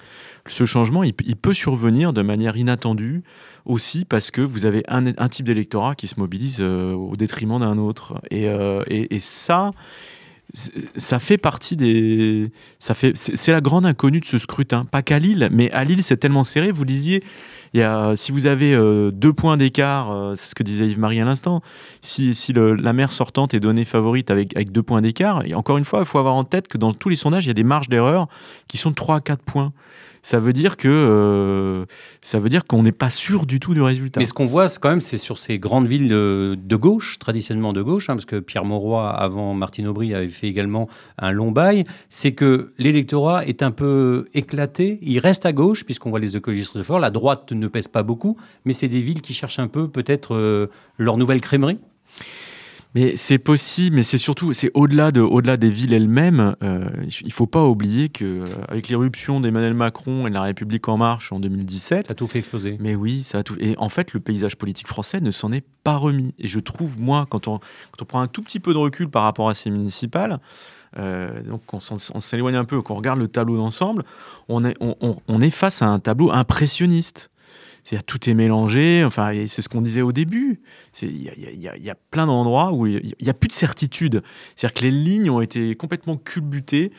ce changement, il, peut survenir de manière inattendue aussi parce que vous avez un, type d'électorat qui se mobilise euh, au détriment d'un autre. Et, euh, ça, ça fait partie des. Ça fait, c'est la grande inconnue de ce scrutin. Pas qu'à Lille, mais à Lille, c'est tellement serré. Vous disiez, si vous avez euh, deux points d'écart, euh, c'est ce que disait Yves-Marie à l'instant, si, si la maire sortante est donnée favorite avec, avec deux points d'écart, et encore une fois, il faut avoir en tête que dans tous les sondages, il y a des marges d'erreur qui sont de 3 à 4 points ça veut dire que euh, ça veut dire qu'on n'est pas sûr du tout du résultat. Mais ce qu'on voit, quand même, c'est sur ces grandes villes de, gauche, traditionnellement de gauche, hein, parce que Pierre Mauroy, avant Martine Aubry, avait fait également un long bail, c'est que l'électorat est un peu éclaté. Il reste à gauche, puisqu'on voit les écologistes fort. La droite ne pèse pas beaucoup, mais c'est des villes qui cherchent un peu peut-être euh, leur nouvelle crèmerie. Mais c'est possible, mais c'est surtout, c'est au-delà de, au-delà des villes elles-mêmes. Euh, il faut pas oublier que euh, avec l'éruption d'Emmanuel Macron et de la République en marche en 2017, ça a tout fait exploser. Mais oui, ça a tout. Et en fait, le paysage politique français ne s'en est pas remis. Et je trouve, moi, quand on, quand on prend un tout petit peu de recul par rapport à ces municipales, euh, donc on, s'éloigne un peu, qu'on regarde le tableau d'ensemble, on est, on, on est face à un tableau impressionniste tout est mélangé. Enfin, c'est ce qu'on disait au début. Il y, a plein d'endroits où il n'y a, plus de certitude. C'est-à-dire que les lignes ont été complètement culbutées,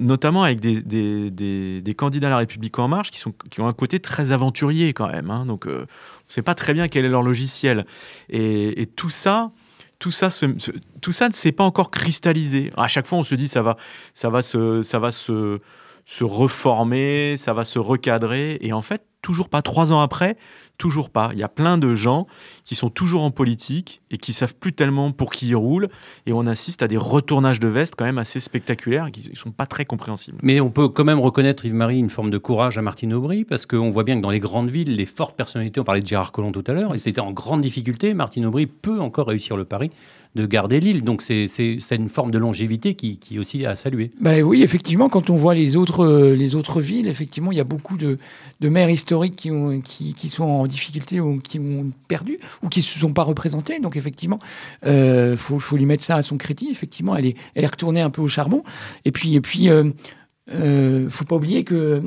notamment avec des, candidats à la République en marche qui, ont un côté très aventurier quand même. Hein. Donc, euh, on ne sait pas très bien quel est leur logiciel. Et, tout ça, tout ça, ne s'est pas encore cristallisé. À chaque fois, on se dit ça va, ça va se, ça va se, se reformer, ça va se recadrer. Et en fait, toujours pas. Trois ans après, toujours pas. Il y a plein de gens qui sont toujours en politique et qui savent plus tellement pour qui ils roulent. Et on assiste à des retournages de veste quand même assez spectaculaires qui ne sont pas très compréhensibles. Mais on peut quand même reconnaître, Yves-Marie, une forme de courage à Martine Aubry parce qu'on voit bien que dans les grandes villes, les fortes personnalités, on parlait de Gérard Collomb tout à l'heure, et c'était en grande difficulté. Martine Aubry peut encore réussir le pari de garder l'île. Donc c'est une forme de longévité qui, qui aussi à saluer. Ben oui, effectivement, quand on voit les autres, euh, les autres villes, effectivement, il y a beaucoup de, de maires historiques qui, ont, qui, qui, sont en difficulté ou qui ont perdu ou qui ne se sont pas représentés. Donc effectivement, il euh, faut, faut, lui mettre ça à son crédit. Effectivement, elle est, elle est retournée un peu au charbon. Et puis, et puis euh, faut pas oublier que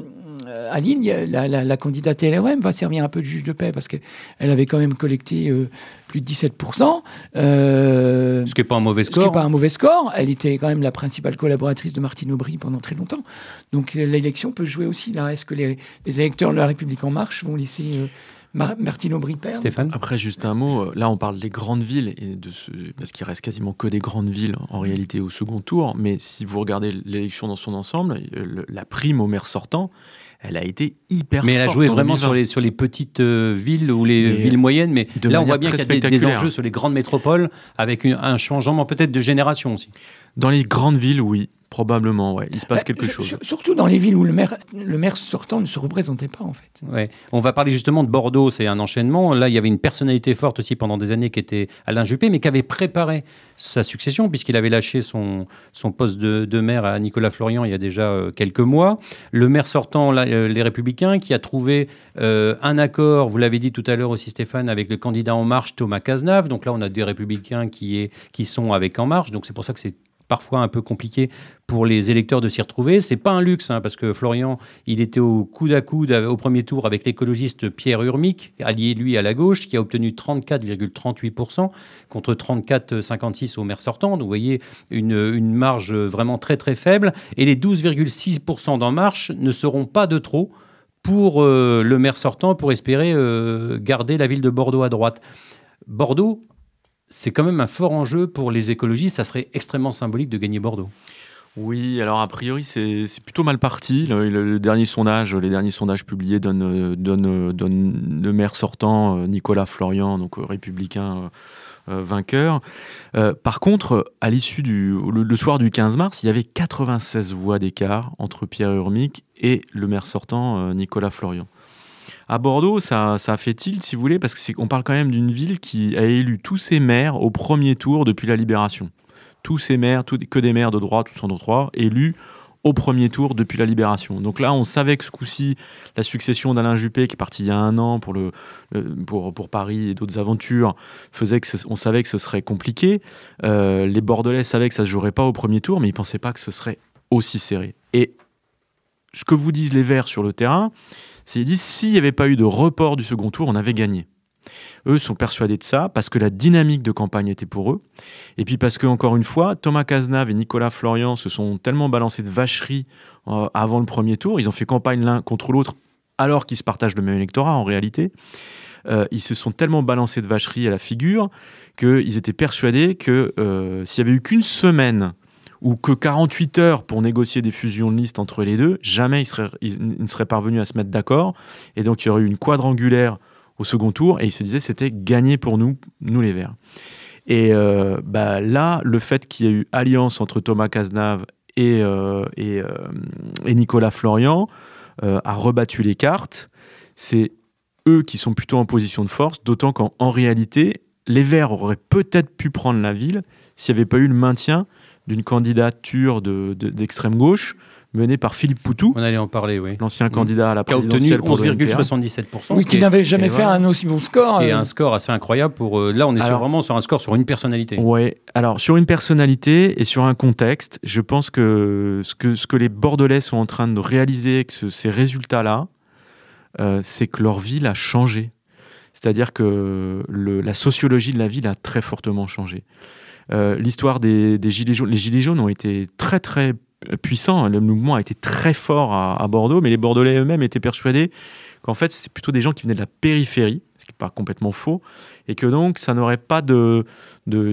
Aline, la, la, la, candidate LRM va servir un peu de juge de paix parce qu'elle avait quand même collecté euh, plus de 17%. Euh, ce qui n'est pas un mauvais score. Ce qui n'est pas un mauvais score. Elle était quand même la principale collaboratrice de Martine Aubry pendant très longtemps. Donc l'élection peut jouer aussi. Là, est-ce que les, électeurs de la République En Marche vont laisser... Martine Aubry perdre? Stéphane? Après, juste un mot. Là, on parle des grandes villes, et de ce... parce qu'il reste quasiment que des grandes villes en réalité au second tour. Mais si vous regardez l'élection dans son ensemble, la prime au maire sortant, elle a été hyper Mais elle a joué vraiment sur les, sur les petites euh, villes ou les villes moyennes. Mais là, on voit bien qu'il y a des, enjeux sur les grandes métropoles avec un changement peut-être de génération aussi. Dans les grandes villes, oui. Probablement, ouais. Il se passe bah, quelque chose. Surtout dans les villes où le maire, le maire sortant ne se représentait pas, en fait. Ouais. On va parler justement de Bordeaux, c'est un enchaînement. Là, il y avait une personnalité forte aussi pendant des années qui était Alain Juppé, mais qui avait préparé sa succession, puisqu'il avait lâché son, son poste de, maire à Nicolas Florian il y a déjà euh, quelques mois. Le maire sortant, euh, les Républicains, qui a trouvé euh, un accord, vous l'avez dit tout à l'heure aussi, Stéphane, avec le candidat En Marche, Thomas Cazenave. Donc là, on a des Républicains qui, est, qui sont avec En Marche. Donc c'est pour ça que c'est parfois un peu compliqué pour les électeurs de s'y retrouver. C'est pas un luxe, hein, parce que Florian, il était au coude à coude au premier tour avec l'écologiste Pierre Urmic, allié lui à la gauche, qui a obtenu 34,38% contre 34,56% au maire sortant. Donc vous voyez une, marge vraiment très très faible. Et les 12,6% d'En Marche ne seront pas de trop pour euh, le maire sortant pour espérer euh, garder la ville de Bordeaux à droite. Bordeaux, c'est quand même un fort enjeu pour les écologistes. Ça serait extrêmement symbolique de gagner Bordeaux. Oui, alors a priori c'est plutôt mal parti. Le, dernier sondage, les derniers sondages publiés donnent, le maire sortant euh, Nicolas Florian, donc euh, républicain euh, vainqueur. par contre, à l'issue du le, soir du 15 mars, il y avait 96 voix d'écart entre Pierre Urmic et le maire sortant Nicolas Florian. À Bordeaux, ça, ça fait tilt, si vous voulez, parce qu'on parle quand même d'une ville qui a élu tous ses maires au premier tour depuis la libération. Tous ses maires, que des maires de droite ou sans droit, élus au premier tour depuis la libération. Donc là, on savait que ce coup-ci, la succession d'Alain Juppé, qui est parti il y a un an pour, le, pour, Paris et d'autres aventures, faisait que on savait que ce serait compliqué. Euh, les Bordelais savaient que ça ne se jouerait pas au premier tour, mais ils ne pensaient pas que ce serait aussi serré. Et ce que vous disent les Verts sur le terrain, c'est disent s'il n'y avait pas eu de report du second tour, on avait gagné. Eux sont persuadés de ça parce que la dynamique de campagne était pour eux. Et puis parce que, encore une fois, Thomas Cazenave et Nicolas Florian se sont tellement balancés de vacherie euh, avant le premier tour. Ils ont fait campagne l'un contre l'autre alors qu'ils se partagent le même électorat en réalité. Euh, ils se sont tellement balancés de vacherie à la figure qu'ils étaient persuadés que euh, s'il y avait eu qu'une semaine ou que 48 heures pour négocier des fusions de listes entre les deux, jamais ils, ne seraient parvenus à se mettre d'accord. Et donc il y aurait eu une quadrangulaire au second tour et ils se disaient c'était gagné pour nous, nous les Verts. Et euh, bah, là, le fait qu'il y ait eu alliance entre Thomas Cazenave et, euh, euh, et, Nicolas Florian a rebattu les cartes. C'est eux qui sont plutôt en position de force, d'autant qu'en réalité, les Verts auraient peut-être pu prendre la ville s'il n'y avait pas eu le maintien d'une candidature d'extrême gauche menée par Philippe Poutou. On allait en parler, oui. L'ancien mm. candidat à la présidentielle. Qui a obtenu 11,77%. Oui, qui n'avait jamais fait un aussi bon score. Ce qui est un score assez incroyable pour. Euh, là, on est vraiment sur un score sur une personnalité. Oui, alors sur une personnalité et sur un contexte, je pense que ce que, ce que les Bordelais sont en train de réaliser avec ces résultats-là, euh, c'est que leur ville a changé. C'est-à-dire que le, la sociologie de la ville a très fortement changé. Euh, l'histoire des, Gilets jaunes. Les Gilets jaunes ont été très très puissants. Le mouvement a été très fort à, Bordeaux, mais les Bordelais eux-mêmes étaient persuadés qu'en fait, c'est plutôt des gens qui venaient de la périphérie, ce qui n'est pas complètement faux, et que donc ça n'aurait pas de,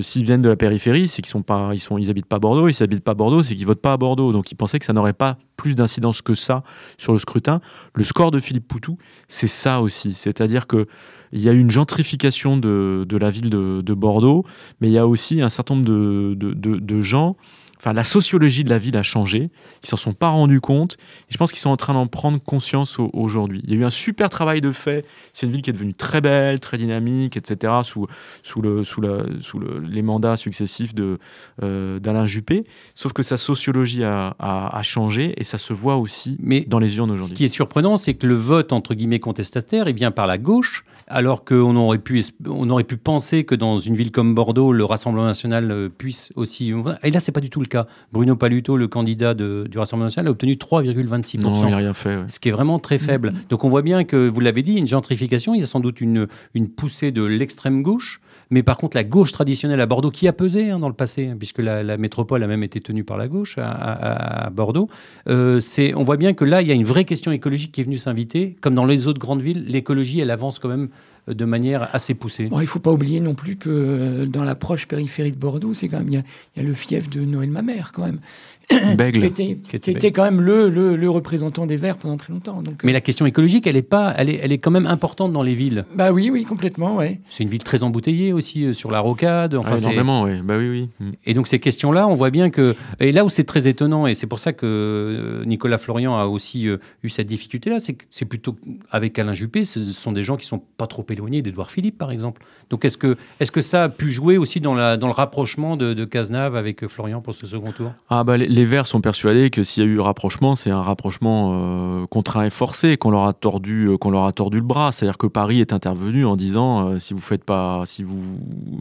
s'ils viennent de la périphérie, c'est qu'ils sont pas, ils habitent pas Bordeaux, ils s'habitent pas Bordeaux, c'est qu'ils votent pas à Bordeaux, donc ils pensaient que ça n'aurait pas plus d'incidence que ça sur le scrutin. Le score de Philippe Poutou, c'est ça aussi, c'est-à-dire que il y a une gentrification de, de la ville de, de, Bordeaux, mais il y a aussi un certain nombre de, de gens Enfin, la sociologie de la ville a changé. Ils s'en sont pas rendus compte. Et je pense qu'ils sont en train d'en prendre conscience aujourd'hui. Il y a eu un super travail de fait. C'est une ville qui est devenue très belle, très dynamique, etc. sous, sous, le, sous, la, sous le, les mandats successifs de, euh, d'Alain Juppé. Sauf que sa sociologie a, a, changé et ça se voit aussi Mais dans les urnes aujourd'hui. Ce qui est surprenant, c'est que le vote entre guillemets contestataire, il vient par la gauche, alors qu'on aurait pu, on aurait pu penser que dans une ville comme Bordeaux, le Rassemblement national euh, puisse aussi. Et là, c'est pas du tout le cas. Bruno Paluto, le candidat du Rassemblement national, a obtenu 3,26%. Non, il n'a rien fait. Ce qui est vraiment très faible. Mm-hmm. Donc on voit bien que, vous l'avez dit, une gentrification, il y a sans doute une, une poussée de l'extrême gauche. Mais par contre, la gauche traditionnelle à Bordeaux, qui a pesé hein, dans le passé, hein, puisque la, métropole a même été tenue par la gauche à, Bordeaux, euh, on voit bien que là, il y a une vraie question écologique qui est venue s'inviter. Comme dans les autres grandes villes, l'écologie, elle avance quand même de manière assez poussée. Bon, il ne faut pas oublier non plus que euh, dans la proche périphérie de Bordeaux, c'est quand même il y, a le fief de Noël Mamère quand même. Bègle. qui était, quand même le, le, représentant des Verts pendant très longtemps. Donc, Mais la question écologique, elle est pas, elle est, elle est quand même importante dans les villes. Bah oui, oui, complètement, ouais. C'est une ville très embouteillée aussi euh, sur la rocade. Enfin, ah, énormément, oui. Bah oui, oui. Mm. Et donc ces questions-là, on voit bien que et là où c'est très étonnant et c'est pour ça que euh, Nicolas Florian a aussi eu cette difficulté-là, c'est que c'est plutôt avec Alain Juppé, ce sont des gens qui sont pas trop éloignés d'Edouard Philippe par exemple. Donc est-ce que, est que ça a pu jouer aussi dans, le rapprochement de, de Cazenave avec euh, Florian pour ce second tour? Ah bah, les, Verts sont persuadés que s'il y a eu rapprochement, c'est un rapprochement euh, contraint et forcé, qu'on leur, a tordu, euh, leur a tordu le bras. C'est-à-dire que Paris est intervenu en disant si vous faites si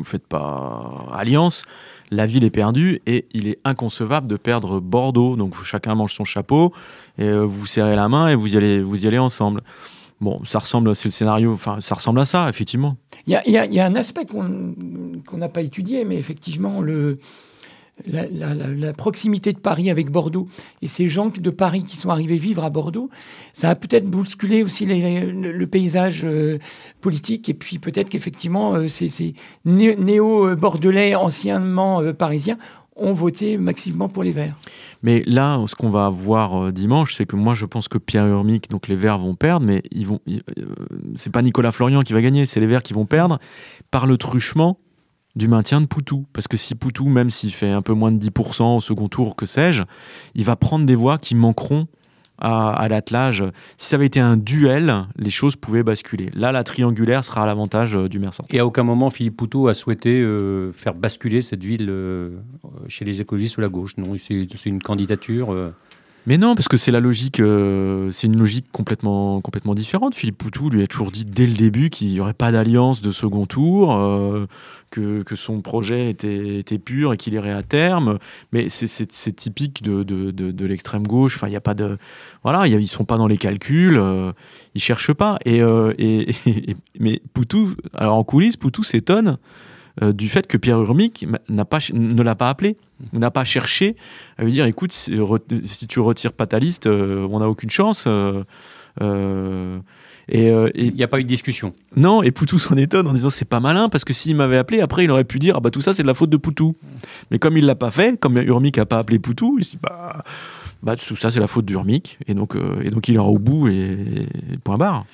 faites pas alliance, la ville est perdue et il est inconcevable de perdre Bordeaux. Donc chacun mange son chapeau et vous serrez la main et vous y allez, vous y allez ensemble. Bon, ça ressemble, c'est le scénario, enfin, ça ressemble à ça, effectivement. Il y a, un aspect qu'on n'a pas étudié, mais effectivement, la, proximité de Paris avec Bordeaux et ces gens de Paris qui sont arrivés vivre à Bordeaux, ça a peut-être bousculé aussi le paysage euh, politique. Et puis peut-être qu'effectivement, euh, ces, néo-bordelais anciennement euh, parisiens ont voté massivement pour les Verts. Mais là, ce qu'on va voir euh, dimanche, c'est que moi, je pense que Pierre Urmic, donc les Verts vont perdre, mais ils vont. Euh, c'est pas Nicolas Florian qui va gagner, c'est les Verts qui vont perdre par le truchement du maintien de Poutou. Parce que si Poutou, même s'il fait un peu moins de 10% au second tour, que sais-je, il va prendre des voix qui manqueront à, l'attelage. Si ça avait été un duel, les choses pouvaient basculer. Là, la triangulaire sera à l'avantage euh, du Mercer. Et à aucun moment, Philippe Poutou a souhaité euh, faire basculer cette ville euh, chez les écologistes ou la gauche. Non, c'est une candidature. Mais non, parce que c'est la logique, euh, c'est une logique complètement, complètement différente. Philippe Poutou lui a toujours dit dès le début qu'il n'y aurait pas d'alliance de second tour, euh, que, que, son projet était, pur et qu'il irait à terme. Mais c'est typique de, de, de, l'extrême gauche. Enfin, il y a pas de, voilà, ils sont pas dans les calculs, euh, ils cherchent pas. Et, mais Poutou, alors en coulisses, Poutou s'étonne euh, du fait que Pierre Urmic pas, ne l'a pas appelé, n'a pas cherché à lui dire écoute, si, tu retires pas ta liste, euh, on n'a aucune chance. Euh, et il n'y a pas eu de discussion. Non, et Poutou s'en étonne en disant c'est pas malin parce que s'il m'avait appelé, après il aurait pu dire ah bah tout ça c'est de la faute de Poutou. Mais comme il l'a pas fait, comme Urmic a pas appelé Poutou, il se dit bah, bah tout ça c'est la faute d'Urmic et donc et donc il ira au bout et point barre.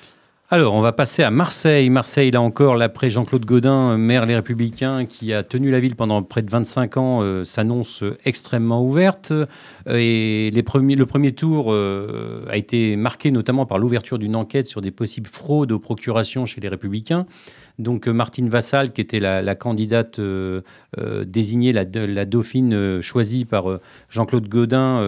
Alors, on va passer à Marseille. Marseille, là encore, l'après Jean-Claude Godin, maire Les Républicains, qui a tenu la ville pendant près de 25 ans, euh, s'annonce extrêmement ouverte. Euh, et le premier tour euh, a été marqué notamment par l'ouverture d'une enquête sur des possibles fraudes aux procurations chez les Républicains. Donc euh, Martine Vassal, qui était la, candidate euh, euh, désignée, la, dauphine choisie par Jean-Claude Godin,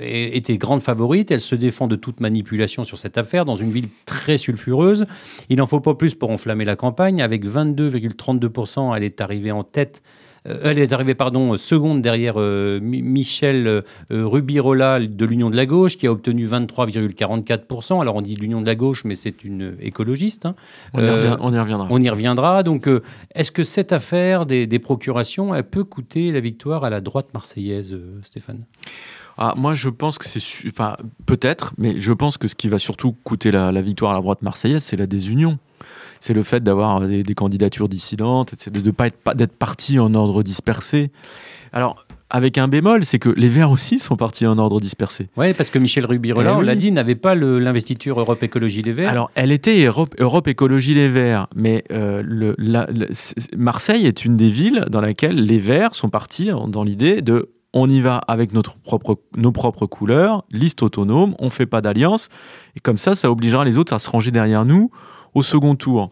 était grande favorite. Elle se défend de toute manipulation sur cette affaire dans une ville très sulfureuse. Il n'en faut pas plus pour enflammer la campagne. Avec 22,32%, elle est arrivée en tête elle est arrivée, pardon, seconde derrière euh, Michel euh, Rubirola de l'Union de la gauche, qui a obtenu 23,44%. Alors on dit l'Union de la gauche, mais c'est une écologiste. Hein. On, y reviendra. On y reviendra. Donc, est-ce que cette affaire des, procurations, elle peut coûter la victoire à la droite marseillaise, Stéphane? Ah, moi, je pense que c'est. Enfin, peut-être, mais je pense que ce qui va surtout coûter la, la victoire à la droite marseillaise, c'est la désunion c'est le fait d'avoir des, candidatures dissidentes, de ne pas être d'être parti en ordre dispersé. Alors, avec un bémol, c'est que les Verts aussi sont partis en ordre dispersé. Oui, parce que Michel Rubirola, eh on l'a dit, n'avait pas l'investiture Europe Écologie Les Verts. Alors, elle était Europe, Europe Écologie Les Verts, mais euh, le, Marseille est une des villes dans laquelle les Verts sont partis dans l'idée de on y va avec notre propre, nos propres couleurs, liste autonome, on ne fait pas d'alliance, et comme ça, ça obligera les autres à se ranger derrière nous au second tour.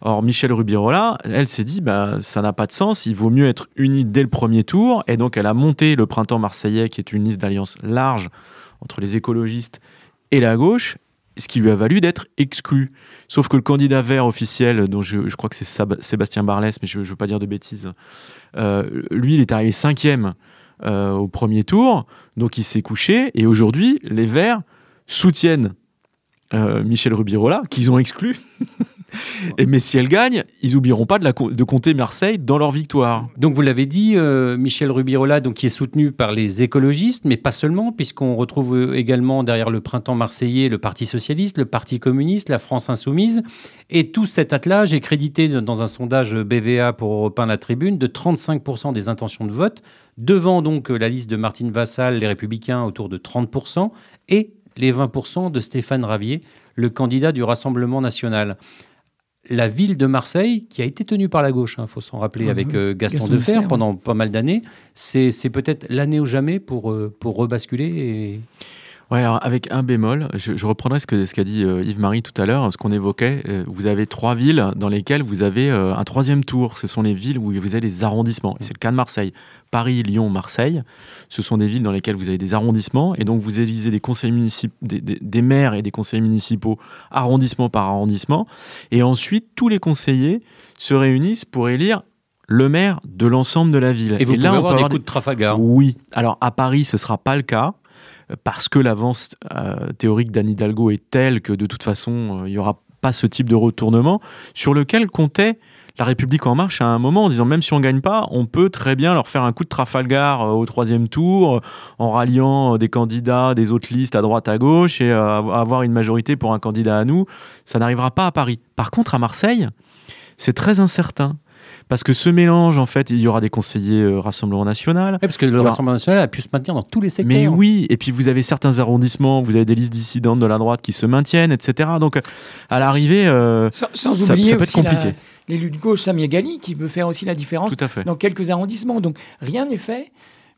Or, Michel Rubirola, elle s'est dit, bah, ça n'a pas de sens, il vaut mieux être unis dès le premier tour. Et donc, elle a monté le Printemps Marseillais, qui est une liste d'alliance large entre les écologistes et la gauche, ce qui lui a valu d'être exclu. Sauf que le candidat vert officiel, dont je, crois que c'est Sébastien Barlès, mais je ne veux pas dire de bêtises, euh, lui, il est arrivé cinquième euh, au premier tour, donc il s'est couché. Et aujourd'hui, les Verts soutiennent euh, Michel Rubirola, qu'ils ont exclu. Et, mais si elle gagne, ils n'oublieront pas de, la, de, compter Marseille dans leur victoire. Donc vous l'avez dit, euh, Michel Rubirola, donc, qui est soutenu par les écologistes, mais pas seulement, puisqu'on retrouve euh, également derrière le printemps marseillais le Parti socialiste, le Parti communiste, la France insoumise. Et tout cet attelage est crédité dans un sondage BVA pour Europe 1 La Tribune de 35% des intentions de vote, devant donc la liste de Martine Vassal, les Républicains, autour de 30%, et les 20% de Stéphane Ravier, le candidat du Rassemblement national. La ville de Marseille, qui a été tenue par la gauche, il hein, faut s'en rappeler, avec euh, Gaston, Defer pendant pas mal d'années, c'est peut-être l'année ou jamais pour, euh, pour rebasculer et... Ouais, alors avec un bémol, je, reprendrai ce qu'a ce qu'a dit euh, Yves-Marie tout à l'heure, ce qu'on évoquait. vous avez trois villes dans lesquelles vous avez un troisième tour. Ce sont les villes où vous avez des arrondissements. Et c'est le cas de Marseille. Paris, Lyon, Marseille, ce sont des villes dans lesquelles vous avez des arrondissements et donc vous élisez des conseils municipaux, des, maires et des conseils municipaux arrondissement par arrondissement. Et ensuite, tous les conseillers se réunissent pour élire le maire de l'ensemble de la ville. Et vous là, avoir des coups de Trafalgar. Oui. Alors à Paris, ce sera pas le cas parce que l'avance euh, théorique d'Anne Hidalgo est telle que de toute façon, euh, il n'y aura pas ce type de retournement sur lequel comptait la République en marche à un moment en disant même si on gagne pas, on peut très bien leur faire un coup de Trafalgar euh, au troisième tour euh, en ralliant euh, des candidats des autres listes à droite à gauche et avoir une majorité pour un candidat à nous. Ça n'arrivera pas à Paris. Par contre, à Marseille, c'est très incertain. Parce que ce mélange, en fait, il y aura des conseillers Rassemblement National. parce que le Rassemblement National a pu se maintenir dans tous les secteurs. Mais oui, et puis vous avez certains arrondissements, vous avez des listes dissidentes de la droite qui se maintiennent, etc. Donc, à l'arrivée, sans, ça, oublier ça, peut être compliqué l'élu de gauche Samia Gali qui peut faire aussi la différence dans quelques arrondissements. Donc rien n'est fait.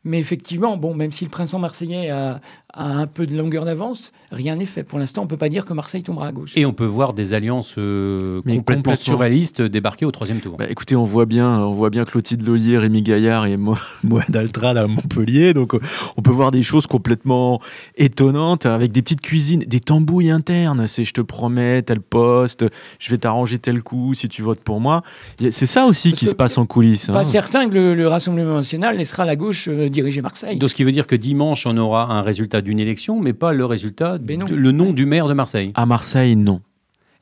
Mais effectivement, bon, même si le printemps marseillais a, un peu de longueur d'avance, rien n'est fait. Pour l'instant, on ne peut pas dire que Marseille tombera à gauche. Et on peut voir des alliances euh, complètement, surréalistes débarquer au troisième tour. Bah, écoutez, on voit bien, on voit bien Clotilde Loyer, Rémi Gaillard et Mo Moed Altrad à Montpellier. Donc, euh, on peut voir des choses complètement étonnantes avec des petites cuisines, des tambouilles internes. C'est je te promets tel poste, je vais t'arranger tel coup si tu votes pour moi. C'est ça aussi qui se passe en coulisses. Pas hein. certain que le, Rassemblement national laissera la gauche euh, diriger Marseille. Donc, ce qui veut dire que dimanche, on aura un résultat d'une élection, mais pas le résultat, le nom du maire de Marseille. À Marseille, non.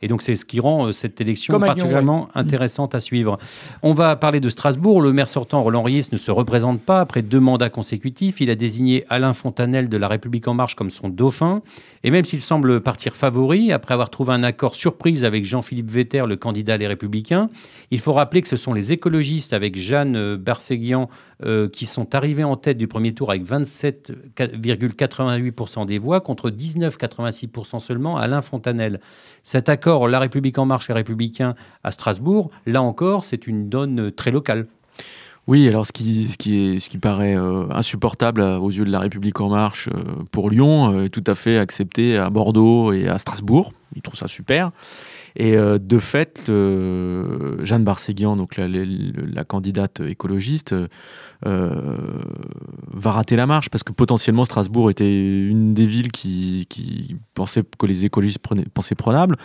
Et donc, c'est ce qui rend euh, cette élection particulièrement intéressante à suivre. On va parler de Strasbourg. Le maire sortant, Roland Ries, ne se représente pas après deux mandats consécutifs. Il a désigné Alain Fontanel de La République En Marche comme son dauphin. Et même s'il semble partir favori, après avoir trouvé un accord surprise avec Jean-Philippe Vetter, le candidat Les Républicains, il faut rappeler que ce sont les écologistes avec Jeanne euh, Barséguian euh, qui sont arrivés en tête du premier tour avec 27,88% des voix contre 19,86% seulement Alain Fontanel. Cet accord La République en marche, les Républicains à Strasbourg, là encore, c'est une donne très locale. Oui, alors ce qui, ce qui, est, ce qui paraît euh, insupportable aux yeux de la République en marche euh, pour Lyon euh, est tout à fait accepté à Bordeaux et à Strasbourg. Ils trouvent ça super. Et de fait, Jeanne Barséguian, donc la, la, candidate écologiste, va rater la marche parce que potentiellement Strasbourg était une des villes qui, qui pensait que les écologistes prenaient, pensaient prenables.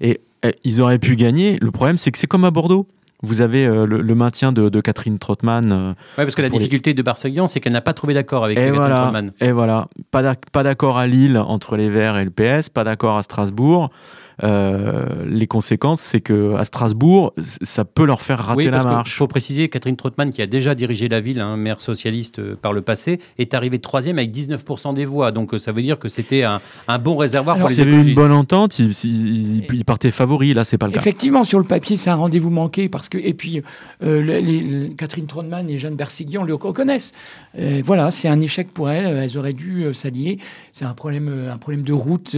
Et, et ils auraient pu gagner. Le problème, c'est que c'est comme à Bordeaux. Vous avez euh, le, maintien de, Catherine Trottmann. Euh, oui, parce que la difficulté de Barsaguian, c'est qu'elle n'a pas trouvé d'accord avec Catherine voilà, Trottmann. Et voilà, pas d'accord à Lille entre les Verts et le PS, pas d'accord à Strasbourg. Euh, les conséquences, c'est que à Strasbourg, ça peut leur faire rater la marche. Il faut préciser, Catherine Trottmann, qui a déjà dirigé la ville, un hein, maire socialiste euh, par le passé, est arrivée troisième avec 19% des voix. Donc euh, ça veut dire que c'était un, bon réservoir pour les avait une bonne entente, il, il, partait favori. Là, c'est pas le cas. Effectivement, sur le papier, c'est un rendez-vous manqué parce que et puis les, Catherine Trottmann et Jeanne Bersigui, on le reconnaissent. voilà, c'est un échec pour elles. Elles auraient dû s'allier. C'est un problème, un problème de route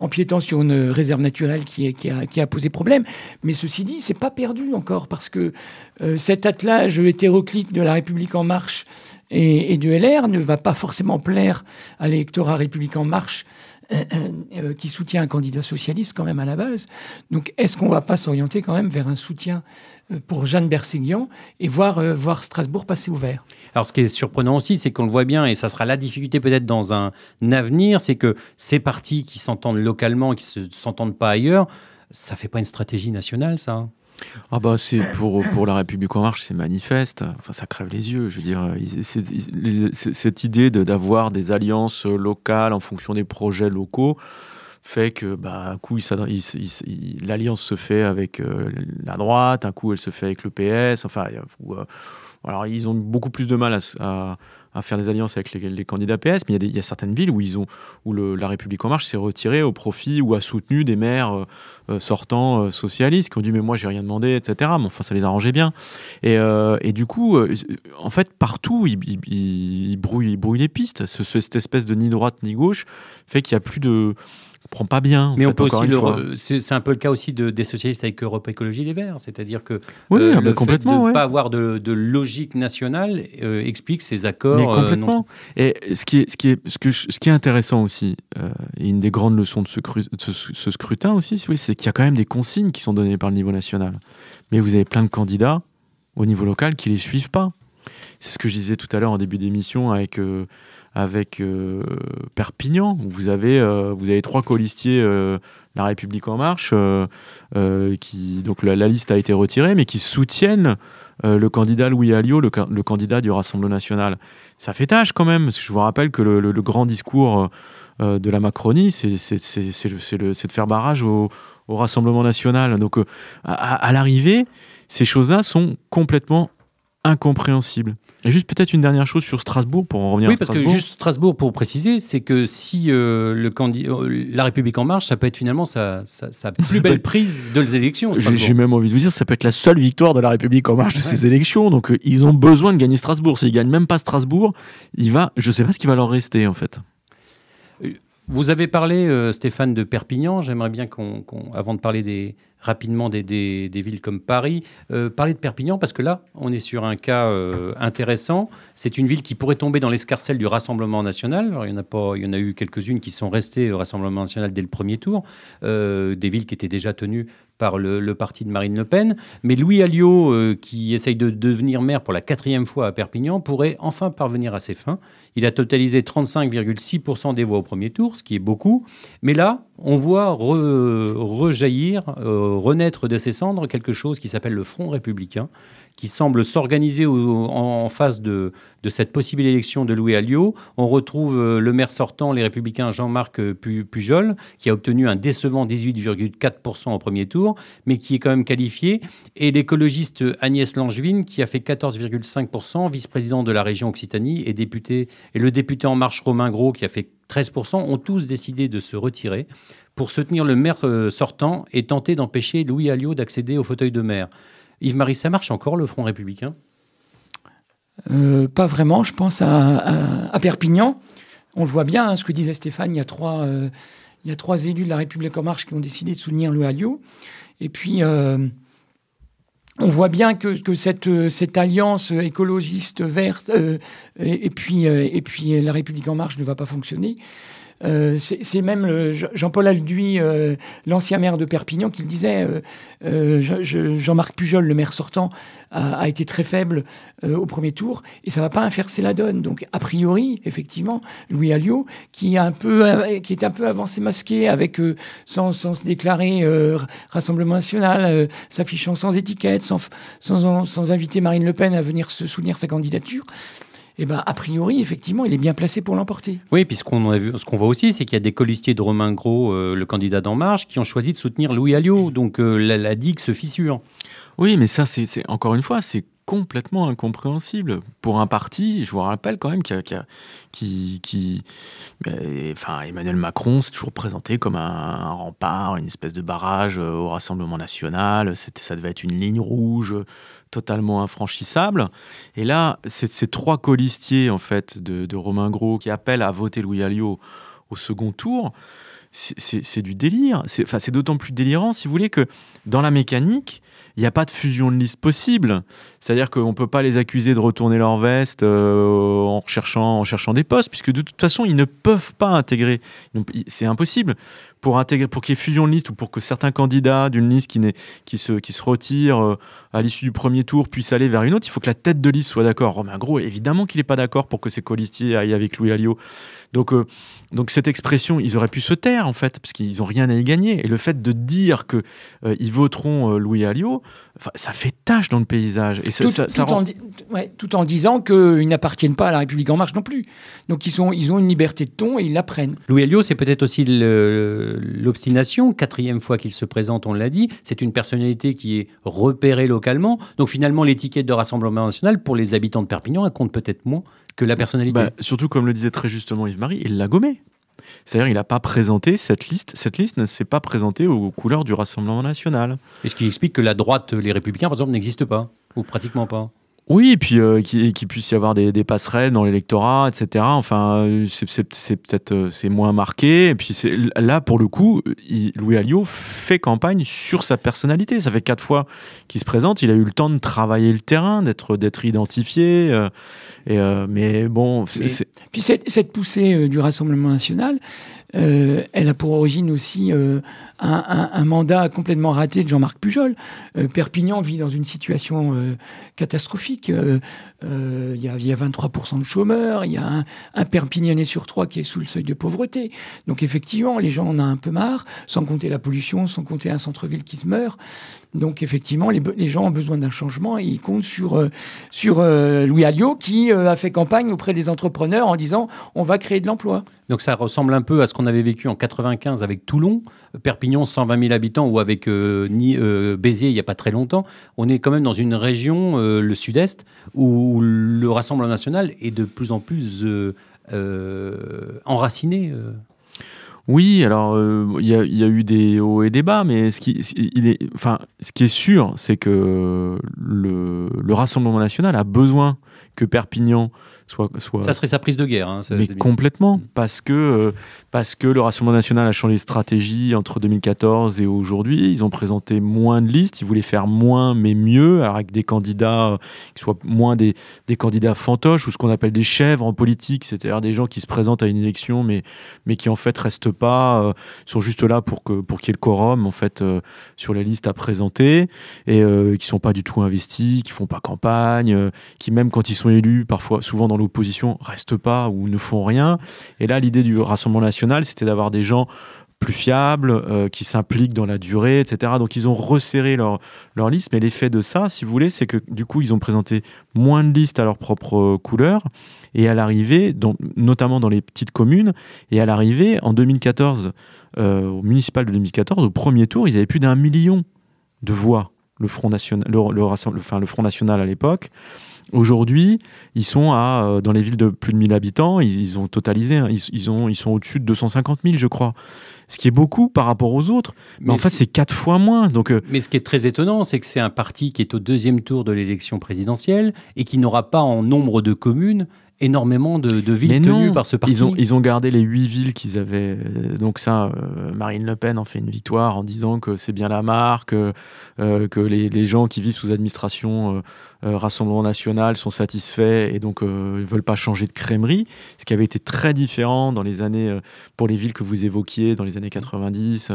empiétant sur une réserve naturelle qui, a, posé problème. Mais ceci dit, c'est pas perdu encore parce que euh, cet attelage hétéroclite de la République en marche et, du LR ne va pas forcément plaire à l'électorat République en marche qui soutient un candidat socialiste quand même à la base. Donc est-ce qu'on ne va pas s'orienter quand même vers un soutien pour Jeanne Berséguian et voir, voir Strasbourg passer ouvert alors, ce qui est surprenant aussi, c'est qu'on le voit bien, et ça sera la difficulté peut-être dans un avenir, c'est que ces partis qui s'entendent localement, qui ne s'entendent pas ailleurs, ça fait pas une stratégie nationale, ça ah bah c'est pour, pour la République en marche, c'est manifeste. Enfin, ça crève les yeux. Je veux dire, cette idée d'avoir des alliances locales en fonction des projets locaux fait que bah, un coup l'alliance se fait avec euh, la droite, un coup elle se fait avec le PS. Enfin, euh, alors, ils ont beaucoup plus de mal à, faire des alliances avec les, candidats PS, mais il y, a certaines villes où, ils ont, où la République En Marche s'est retirée au profit ou a soutenu des maires euh, euh, sortants euh, socialistes qui ont dit Mais moi, j'ai rien demandé, etc. Mais enfin, ça les arrangeait bien. Et, du coup, en fait, partout, ils, brouillent, les pistes. cette espèce de ni droite ni gauche fait qu'il n'y a plus de prend pas bien. Mais on peut aussi c'est un peu le cas aussi de, des socialistes avec Europe Écologie Les Verts, c'est-à-dire que euh, ah bah, le fait de ne pas avoir de, logique nationale euh, explique ces accords. Mais euh, complètement. Et ce qui est, ce qui est, ce que ce qui est intéressant aussi, et une des grandes leçons de ce, ce, scrutin aussi, c'est qu'il y a quand même des consignes qui sont données par le niveau national. Mais vous avez plein de candidats au niveau local qui les suivent pas. C'est ce que je disais tout à l'heure en début d'émission avec avec euh, Perpignan, où vous avez, euh, vous avez trois colistiers, euh, La République En Marche, qui, donc la, liste a été retirée, mais qui soutiennent le candidat Louis Alliot, le, candidat du Rassemblement national. Ça fait tâche quand même, parce que je vous rappelle que le, grand discours de la Macronie, c'est de faire barrage au, Rassemblement national. Donc à l'arrivée, ces choses-là sont complètement incompréhensibles. Et juste peut-être une dernière chose sur Strasbourg pour en revenir oui, parce que juste Strasbourg, pour préciser, c'est que si euh, le euh, la République en marche, ça peut être finalement sa, plus belle prise de l'élection. J'ai même envie de vous dire, ça peut être la seule victoire de la République en marche de ces élections. Donc euh, ils ont besoin de gagner Strasbourg. S'ils gagnent même pas Strasbourg, il va, je sais pas ce qui va leur rester en fait. Vous avez parlé, Stéphane, de Perpignan. J'aimerais bien qu'on, avant de parler des rapidement des, villes comme Paris. Euh, parler de Perpignan, parce que là, on est sur un cas euh, intéressant. C'est une ville qui pourrait tomber dans l'escarcelle du Rassemblement national. Il, y en a pas, il y en a eu quelques-unes qui sont restées au Rassemblement national dès le premier tour. Euh, des villes qui étaient déjà tenues par le, parti de Marine Le Pen. Mais Louis Alliot, euh, qui essaye de devenir maire pour la quatrième fois à Perpignan, pourrait enfin parvenir à ses fins. Il a totalisé 35,6% des voix au premier tour, ce qui est beaucoup. Mais là, on voit rejaillir, renaître de ses cendres quelque chose qui s'appelle le Front républicain, qui semble s'organiser en, face de, cette possible élection de Louis Alliot. On retrouve euh, le maire sortant, les Républicains Jean-Marc Pujol, qui a obtenu un décevant 18,4% au premier tour, mais qui est quand même qualifié, et l'écologiste Agnès Langevin, qui a fait 14,5%, vice-président de la région Occitanie, et, député, et le député En Marche Romain Gros, qui a fait 13%, ont tous décidé de se retirer pour soutenir le maire euh, sortant et tenter d'empêcher Louis Alliot d'accéder au fauteuil de maire. Yves-Marie, ça marche encore le Front républicain? Euh, Pas vraiment, je pense à, Perpignan. On le voit bien, hein, ce que disait Stéphane, il y, a trois, euh, il y a trois élus de la République en marche qui ont décidé de soutenir le Alliot. Et puis, on voit bien que, cette, alliance écologiste verte et puis la République en marche ne va pas fonctionner. Euh, c'est même Jean-Paul Alduy, euh, l'ancien maire de Perpignan, qui le disait. Euh, Jean-Marc Pujol, le maire sortant, a, été très faible au premier tour et ça va pas inverser la donne. Donc, a priori, effectivement, Louis Alliot, qui, est un peu, qui est un peu avancé masqué, avec, sans, se déclarer Rassemblement national, s'affichant sans étiquette, sans, sans, sans inviter Marine Le Pen à venir se soutenir sa candidature eh ben, a priori, effectivement, il est bien placé pour l'emporter. Oui, puis ce qu'on voit aussi, c'est qu'il y a des colistiers de Romain Gros, euh, le candidat d'En Marche, qui ont choisi de soutenir Louis Alliot. Donc euh, la, digue se fissure. Oui, mais ça, c'est encore une fois, c'est complètement incompréhensible pour un parti. Je vous rappelle quand même qu'il qui, qui, enfin, Emmanuel Macron s'est toujours présenté comme un, rempart, une espèce de barrage euh, au Rassemblement national. Ça devait être une ligne rouge totalement infranchissable. Et là, ces trois colistiers en fait de, Romain Gros qui appellent à voter Louis Alliot au second tour, c'est du délire. C'est d'autant plus délirant, si vous voulez, que dans la mécanique, il n'y a pas de fusion de liste possible. C'est-à-dire qu'on ne peut pas les accuser de retourner leur veste euh, en, en cherchant des postes, puisque de toute façon, ils ne peuvent pas intégrer. C'est impossible. Pour, intégrer, pour qu'il y ait fusion de liste ou pour que certains candidats d'une liste qui, se, qui se retire euh, à l'issue du premier tour puissent aller vers une autre, il faut que la tête de liste soit d'accord. Romain Gros, évidemment qu'il n'est pas d'accord pour que ses colistiers aillent avec Louis Alliot. Donc, euh, donc cette expression, ils auraient pu se taire en fait, parce qu'ils n'ont rien à y gagner. Et le fait de dire qu'ils euh, voteront Louis Alliot, ça fait tâche dans le paysage. Et tout, ça, en, tout, en, disant qu'ils n'appartiennent pas à la République en marche non plus. Donc ils, sont, ils ont une liberté de ton et ils la prennent. Louis Alliot, c'est peut-être aussi l'obstination. Quatrième fois qu'il se présente, on l'a dit. C'est une personnalité qui est repérée localement. Donc finalement, l'étiquette de Rassemblement national, pour les habitants de Perpignan, elle compte peut-être moins que la personnalité. Bah, surtout, comme le disait très justement Yves-Marie, il l'a gommé. C'est-à-dire il n'a pas présenté cette liste. Cette liste ne s'est pas présentée aux couleurs du Rassemblement national. Et ce qui explique que la droite, les Républicains, par exemple, n'existent pas, ou pratiquement pas. Oui, et puis euh, qu'il puisse y avoir des, passerelles dans l'électorat, etc. Enfin, c'est peut-être euh, c'est moins marqué. Et puis là, pour le coup, Louis Alliot fait campagne sur sa personnalité. Ça fait quatre fois qu'il se présente. Il a eu le temps de travailler le terrain, d'être d'être identifié. Euh, et, mais bon, puis cette, cette poussée du Rassemblement national, euh, elle a pour origine aussi euh, un, mandat complètement raté de Jean-Marc Pujol. Euh, Perpignan vit dans une situation catastrophique. Il y, a 23% de chômeurs, il y a un, un, Perpignanais sur trois qui est sous le seuil de pauvreté. Donc effectivement, les gens en ont un peu marre, sans compter la pollution, sans compter un centre-ville qui se meurt. Donc effectivement, les, gens ont besoin d'un changement et ils comptent sur, sur Louis Alliot qui a fait campagne auprès des entrepreneurs en disant on va créer de l'emploi. Donc ça ressemble un peu à ce qu'on avait vécu en 95 avec Toulon, Perpignan 120 000 habitants ou avec euh, euh, Béziers il n'y a pas très longtemps. On est quand même dans une région, euh, le sud-est, où le Rassemblement national est de plus en plus enraciné. Oui, alors il y, a eu des hauts et des bas, mais ce qui, il est, enfin, ce qui est sûr, c'est que le, le, Rassemblement national a besoin que Perpignan ça serait sa prise de guerre. Hein, mais complètement, mm. parce que, euh, parce que le Rassemblement national a changé de stratégie entre 2014 et aujourd'hui. Ils ont présenté moins de listes, ils voulaient faire moins mais mieux, avec des candidats qui soient moins des, candidats fantoches ou ce qu'on appelle des chèvres en politique, c'est-à-dire des gens qui se présentent à une élection mais, mais qui en fait restent pas, euh, sont juste là pour que pour qu'il y ait le quorum en fait euh, sur les listes à présenter et qui sont pas du tout investis, qui font pas campagne, qui même quand ils sont élus, parfois souvent dans l'opposition restent pas ou ne font rien. Et là, l'idée du Rassemblement national, c'était d'avoir des gens plus fiables, euh, qui s'impliquent dans la durée, etc. Donc ils ont resserré leur, leur liste, mais l'effet de ça, si vous voulez, c'est que du coup, ils ont présenté moins de listes à leur propre euh, couleur, et à l'arrivée, notamment dans les petites communes, et à l'arrivée, en 2014, euh, au municipal de 2014, au premier tour, ils avaient plus d'un million de voix, le Front National, le, le Front National à l'époque. Aujourd'hui, ils sont à, euh, dans les villes de plus de 1000 habitants, ils, ont totalisé, hein, ils, ont, ils sont au-dessus de 250 000, je crois. Ce qui est beaucoup par rapport aux autres. Mais, en fait, c'est quatre fois moins. Donc, euh, Mais ce qui est très étonnant, c'est que c'est un parti qui est au deuxième tour de l'élection présidentielle et qui n'aura pas en nombre de communes énormément de, villes tenues par ce parti. Ils ont, ils ont gardé les huit villes qu'ils avaient. Euh, donc ça, euh, Marine Le Pen en fait une victoire en disant que c'est bien la marque, euh, que les, gens qui vivent sous administration Rassemblement National sont satisfaits et donc ils veulent pas changer de crèmerie. Ce qui avait été très différent dans les années, pour les villes que vous évoquiez, dans les années 90.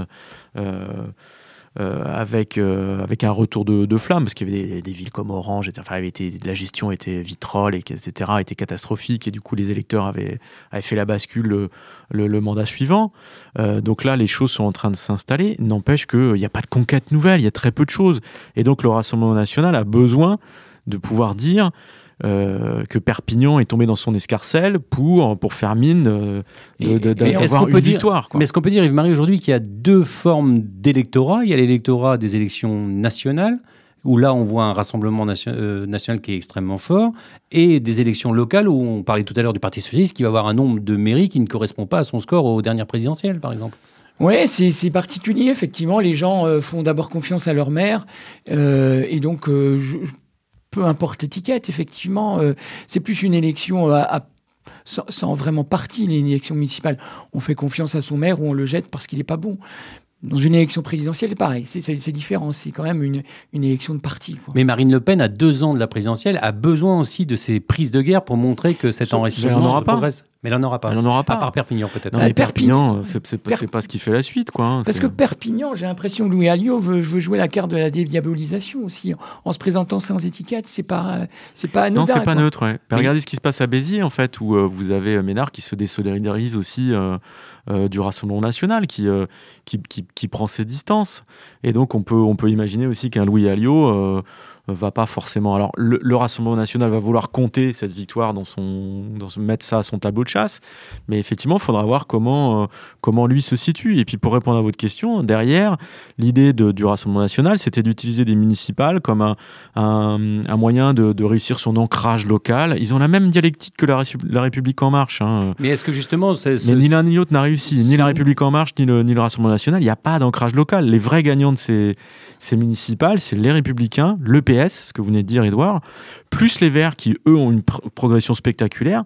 Euh, avec, euh, avec un retour de, de flamme, parce qu'il y avait des, villes comme Orange, enfin, avait été, la gestion était vitrole, et, etc., était catastrophique, et du coup les électeurs avaient, avaient fait la bascule le, le, mandat suivant. Euh, donc là, les choses sont en train de s'installer. N'empêche qu'il n'y a pas de conquête nouvelle, il y a très peu de choses. Et donc le Rassemblement national a besoin de pouvoir dire euh, que Perpignan est tombé dans son escarcelle pour, pour faire mine euh, d'avoir une victoire. Mais est-ce qu'on peut dire, Yves-Marie, aujourd'hui qu'il y a deux formes d'électorat? Il y a l'électorat des élections nationales, où là on voit un rassemblement euh, national qui est extrêmement fort, et des élections locales, où on parlait tout à l'heure du Parti socialiste, qui va avoir un nombre de mairies qui ne correspond pas à son score aux dernières présidentielles, par exemple. Ouais, c'est particulier, effectivement. Les gens font d'abord confiance à leur maire. et donc, je, peu importe l'étiquette, effectivement, euh, c'est plus une élection à, sans, vraiment parti, une élection municipale. On fait confiance à son maire ou on le jette parce qu'il n'est pas bon. Dans une élection présidentielle, pareil, c'est différent. C'est quand même une, une, élection de parti. Mais Marine Le Pen, à deux ans de la présidentielle, a besoin aussi de ces prises de guerre pour montrer que cet enrichissement progresse. Mais elle n'en aura pas. Elle n'en aura pas. À part Perpignan, peut-être. Non, Perpignan, c'est pas, pas, ce qui fait la suite, quoi. Hein, Parce que Perpignan, j'ai l'impression que Louis Alliot veut, veut, jouer la carte de la dédiabolisation aussi. En se présentant sans étiquette, c'est pas, c'est pas anodin. Non, c'est pas neutre, ouais. Regardez ce qui se passe à Béziers, en fait, où euh, vous avez euh, Ménard qui se désolidarise aussi euh, du Rassemblement national, qui, qui, qui, qui, prend ses distances. Et donc, on peut, on peut imaginer aussi qu'un Louis Alliot va pas forcément. Alors, le, Rassemblement national va vouloir compter cette victoire dans son, dans mettre ça à son tableau de chasse, mais effectivement, il faudra voir comment, euh, comment lui se situe. Et puis, pour répondre à votre question, derrière, l'idée du Rassemblement national, c'était d'utiliser des municipales comme un, un, moyen de, de, réussir son ancrage local. Ils ont la même dialectique que la, la République en marche. Hein. Mais est-ce que justement, mais ni l'un ni l'autre n'a réussi, ni la République en marche, ni le, ni le Rassemblement national. Il n'y a pas d'ancrage local. Les vrais gagnants de ces, ces municipales, c'est les Républicains, le PS ce que vous venez de dire, Edouard, plus les Verts qui, eux, ont une progression spectaculaire,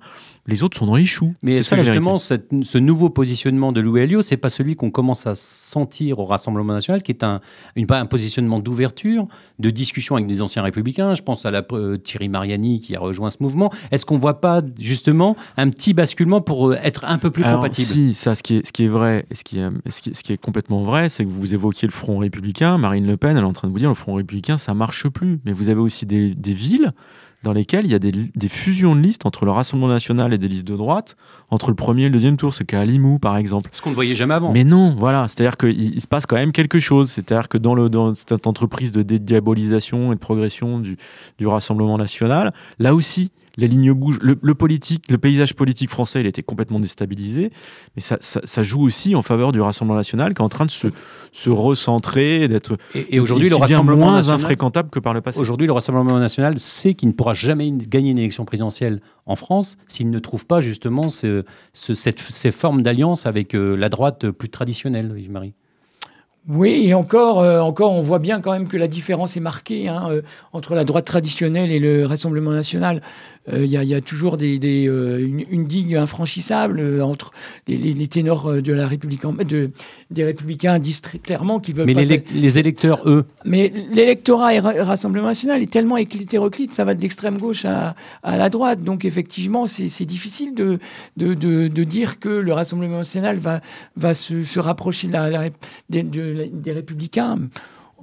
les autres sont dans les choux. Mais que justement, ce nouveau positionnement de Louis Alliot, c'est pas celui qu'on commence à sentir au Rassemblement national, qui est un, une, un positionnement d'ouverture, de discussion avec des anciens républicains? Je pense à la, euh, Thierry Mariani qui a rejoint ce mouvement. Est-ce qu'on voit pas justement un petit basculement pour euh, être un peu plus compatible? Si, ça, ce qui est, ce qui est vrai, ce qui est, ce qui ce qui est complètement vrai, c'est que vous évoquiez le Front républicain. Marine Le Pen, elle est en train de vous dire le Front républicain, ça marche plus. Mais vous avez aussi des, des villes dans lesquels il y a des, fusions de listes entre le Rassemblement national et des listes de droite, entre le premier et le deuxième tour. C'est qu'à Limoux, par exemple. Ce qu'on ne voyait jamais avant. Mais non, voilà. C'est-à-dire qu'il se passe quand même quelque chose. C'est-à-dire que dans, le, dans cette entreprise de dédiabolisation et de progression du, du Rassemblement national, là aussi, les lignes bougent. Le, politique, le paysage politique français, il était complètement déstabilisé, mais ça, ça, joue aussi en faveur du Rassemblement national qui est en train de se, se recentrer, d'être et, aujourd'hui le Rassemblement moins national, infréquentable que par le passé. Aujourd'hui, le Rassemblement national sait qu'il ne pourra jamais gagner une élection présidentielle en France s'il ne trouve pas justement ce, cette, ces formes d'alliance avec euh, la droite plus traditionnelle, Yves-Marie. Oui, et encore, euh, encore, on voit bien quand même que la différence est marquée hein, euh, entre la droite traditionnelle et le Rassemblement national. Euh, il y, y, a toujours des, des une, une, digue infranchissable entre les, les, les, ténors de la République, de, des républicains disent clairement qu'ils veulent. Mais les, les, électeurs, eux. Mais l'électorat et Rassemblement national est tellement hétéroclite, ça va de l'extrême gauche à, à, la droite. Donc effectivement, c'est difficile de, de, de, de, dire que le Rassemblement national va, va se, se rapprocher de la, la de, de des républicains.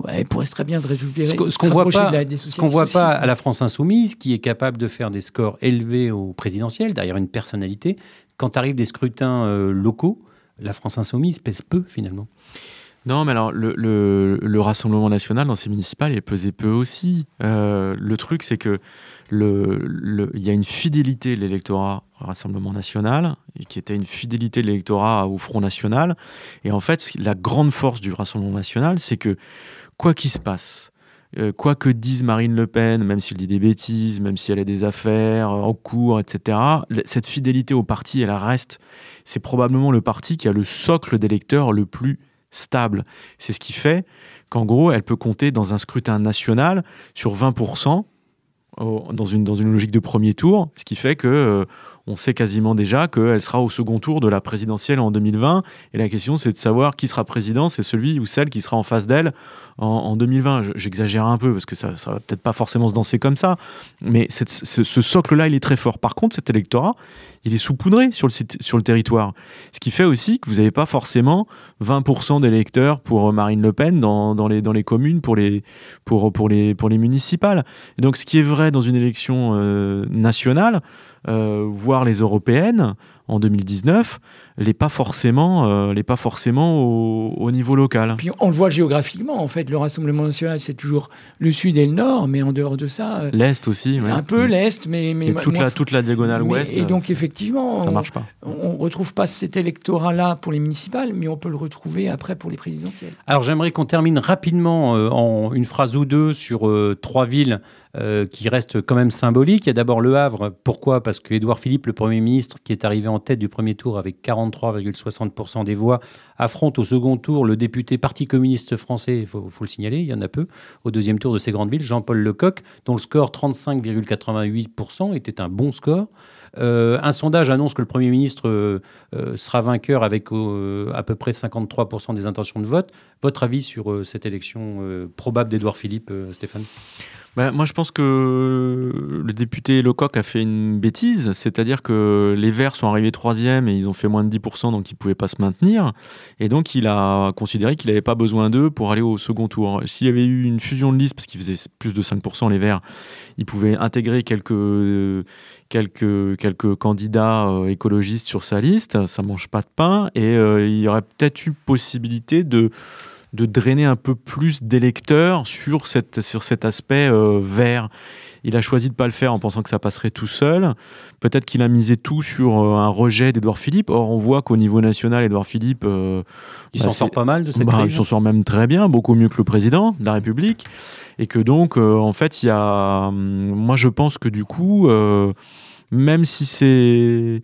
Ouais, pourrait très bien de républicains. Ce qu'on voit pas, ce qu'on voit pas à la France insoumise, qui est capable de faire des scores élevés au présidentiel, derrière une personnalité, quand arrivent des scrutins euh, locaux, la France insoumise pèse peu finalement. Non, mais alors le, le, le, Rassemblement national dans ces municipales, il pesait peu aussi. Euh, le truc, c'est que le, il y a une fidélité de l'électorat au Rassemblement national, et qui était une fidélité de l'électorat au Front national. Et en fait, la grande force du Rassemblement national, c'est que quoi qu'il se passe, euh, quoi que dise Marine Le Pen, même s'il dit des bêtises, même si elle a des affaires en cours, etc., cette fidélité au parti, elle reste. C'est probablement le parti qui a le socle d'électeurs le plus stable. C'est ce qui fait qu'en gros, elle peut compter dans un scrutin national sur 20% dans une, logique de premier tour, ce qui fait que euh, on sait quasiment déjà qu'elle sera au second tour de la présidentielle en 2020. Et la question, c'est de savoir qui sera président, c'est celui ou celle qui sera en face d'elle en, 2020. J'exagère un peu parce que ça, ça va peut-être pas forcément se danser comme ça, mais ce, socle-là, il est très fort. Par contre, cet électorat, il est saupoudré sur le, territoire. Ce qui fait aussi que vous n'avez pas forcément 20% d'électeurs pour Marine Le Pen dans, les, communes, pour les, pour, pour les, pour les municipales. Et donc, ce qui est vrai dans une élection euh, nationale, voire les européennes en 2019, n'est pas forcément, euh, pas forcément au, au, niveau local. Puis on le voit géographiquement, en fait, le Rassemblement national, c'est toujours le sud et le nord, mais en dehors de ça... Euh, l'est aussi, oui. Un peu mm. l'est, mais... mais toute, moi, la, toute la diagonale mais, ouest. Et donc, effectivement, ça marche pas. On ne retrouve pas cet électorat-là pour les municipales, mais on peut le retrouver après pour les présidentielles. Alors, j'aimerais qu'on termine rapidement euh, en une phrase ou deux sur trois villes euh, qui reste quand même symbolique. Il y a d'abord Le Havre. Pourquoi? Parce que Édouard Philippe, le Premier ministre, qui est arrivé en tête du premier tour avec 43,60% des voix, affronte au second tour le député Parti communiste français, il faut, faut, le signaler, il y en a peu, au deuxième tour de ces grandes villes, Jean-Paul Lecoq, dont le score 35,88% était un bon score. Euh, un sondage annonce que le Premier ministre euh, euh sera vainqueur avec à peu près 53% des intentions de vote. Votre avis sur cette élection probable d'Édouard Philippe, Stéphane? Bah, moi, je pense que le député Lecoq a fait une bêtise, c'est-à-dire que les Verts sont arrivés troisième et ils ont fait moins de 10%, donc ils ne pouvaient pas se maintenir. Et donc, il a considéré qu'il n'avait pas besoin d'eux pour aller au second tour. S'il y avait eu une fusion de liste, parce qu'ils faisaient plus de 5% les Verts, ils pouvaient intégrer quelques, quelques, quelques candidats euh, écologistes sur sa liste, ça mange pas de pain, et euh, il y aurait peut-être eu possibilité de de drainer un peu plus d'électeurs sur, cette, sur cet aspect euh, vert. Il a choisi de ne pas le faire en pensant que ça passerait tout seul. Peut-être qu'il a misé tout sur euh, un rejet d'Edouard Philippe. Or, on voit qu'au niveau national, Edouard Philippe. Euh, il bah, s'en sort pas mal de cette bah, Il s'en sort même très bien, beaucoup mieux que le président de la République. Et que donc, en fait, il y a. Hum, moi, je pense que du coup, même si c'est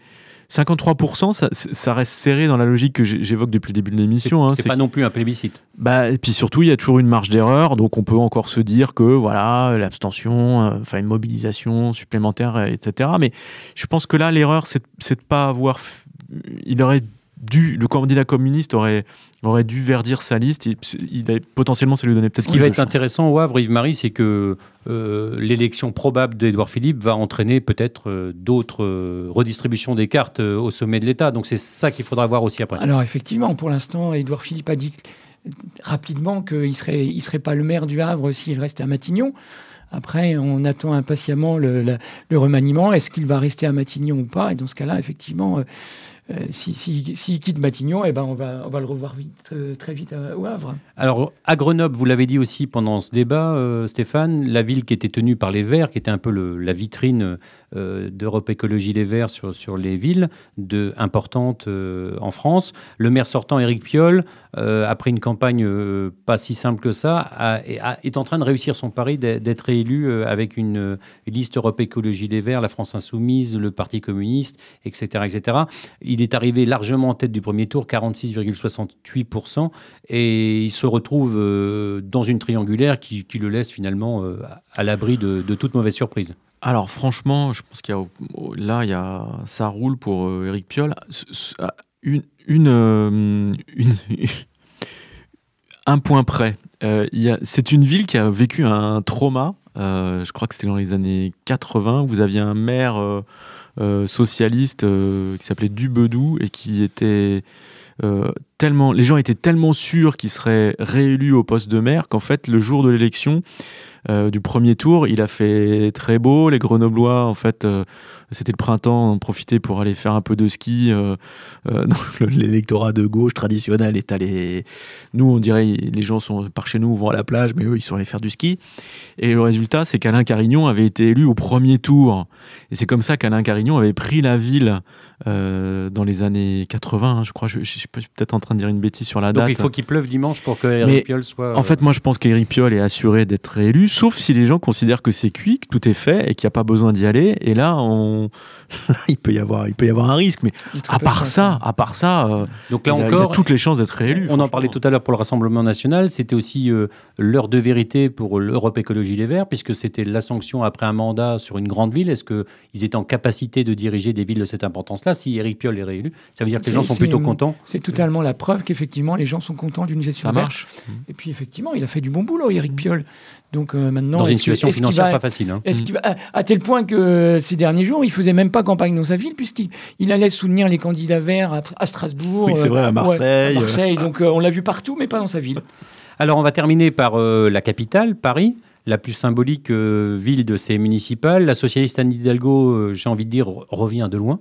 53%, ça, ça, reste serré dans la logique que j'évoque depuis le début de l'émission. C'est hein, pas non plus un plébiscite. Bah, et puis surtout, il y a toujours une marge d'erreur, donc on peut encore se dire que voilà, l'abstention, euh, enfin une mobilisation supplémentaire, etc. Mais je pense que là, l'erreur, c'est de pas avoir. Il aurait dû, le candidat communiste aurait, aurait dû verdir sa liste. Il, il potentiellement, ça lui donnait peut-être. Ce qui va être intéressant au Havre, Yves-Marie, c'est que euh, l'élection probable d'Edouard Philippe va entraîner peut-être euh, d'autres euh, redistributions des cartes euh, au sommet de l'État. Donc c'est ça qu'il faudra voir aussi après. Alors effectivement, pour l'instant, Edouard Philippe a dit rapidement qu'il ne serait, il serait pas le maire du Havre s'il restait à Matignon. Après, on attend impatiemment le, le, le remaniement. Est-ce qu'il va rester à Matignon ou pas? Et dans ce cas-là, effectivement, s'il si, si, quitte Matignon, eh ben on, va, on va le revoir euh, très vite à, au Havre. Alors, à Grenoble, vous l'avez dit aussi pendant ce débat, euh, Stéphane, la ville qui était tenue par les Verts, qui était un peu la vitrine euh, d'Europe Écologie Les Verts sur, sur les villes importantes euh, en France. Le maire sortant, Éric Piolle, après une campagne pas si simple que ça, est en train de réussir son pari d'être élu avec une, liste Europe Écologie Les Verts, la France Insoumise, le Parti communiste, etc. etc est arrivé largement en tête du premier tour, 46,68%, et il se retrouve euh, dans une triangulaire qui, le laisse finalement euh, à l'abri de, toute mauvaise surprise. Alors franchement, je pense qu'il y a là, il y a ça roule pour Eric Piolle. Une, un point près. c'est une ville qui a vécu un trauma. je crois que c'était dans les années 80. Vous aviez un maire euh, socialiste euh, qui s'appelait Dubedou et qui était euh, tellement, les gens étaient tellement sûrs qu'il serait réélu au poste de maire qu'en fait, le jour de l'élection, du premier tour, il a fait très beau. Les Grenoblois, en fait, c'était le printemps, on profitait pour aller faire un peu de ski. Euh, euh, l'électorat de gauche traditionnel est allé. Nous, on dirait, les gens sont par chez nous, vont à la plage, mais eux, ils sont allés faire du ski. Et le résultat, c'est qu'Alain Carignon avait été élu au premier tour. Et c'est comme ça qu'Alain Carignon avait pris la ville euh, dans les années 80, hein, je crois. Je, suis peut-être en train de dire une bêtise sur la date. Donc il faut qu'il pleuve dimanche pour que Eric Piolle soit. En fait, moi, je pense qu'Éric Piolle est assuré d'être réélu, sauf si les gens considèrent que c'est cuit, que tout est fait et qu'il n'y a pas besoin d'y aller. Et là, on il peut y avoir, il peut y avoir un risque. Mais à part ça, à part ça, euh, donc là il encore, a toutes les chances d'être réélu. On en parlait tout à l'heure pour le Rassemblement national. C'était aussi euh, l'heure de vérité pour l'Europe Écologie Les Verts, puisque c'était la sanction après un mandat sur une grande ville. Est-ce qu'ils étaient en capacité de diriger des villes de cette importance-là? Si Éric Piolle est réélu, ça veut dire que les gens sont plutôt contents. C'est totalement la preuve qu'effectivement les gens sont contents d'une gestion ça marche. Et puis effectivement, il a fait du bon boulot, Éric Piolle. Donc euh, maintenant, dans une situation financière pas facile. Hein. Est-ce qu'il à, tel point que ces derniers jours, il faisait même pas campagne dans sa ville puisqu'il il allait soutenir les candidats verts à, Strasbourg. Oui, c'est vrai, à Marseille. Marseille. Donc euh, on l'a vu partout, mais pas dans sa ville. Alors on va terminer par euh, la capitale, Paris la plus symbolique ville de ces municipales. La socialiste Anne Hidalgo, j'ai envie de dire, revient de loin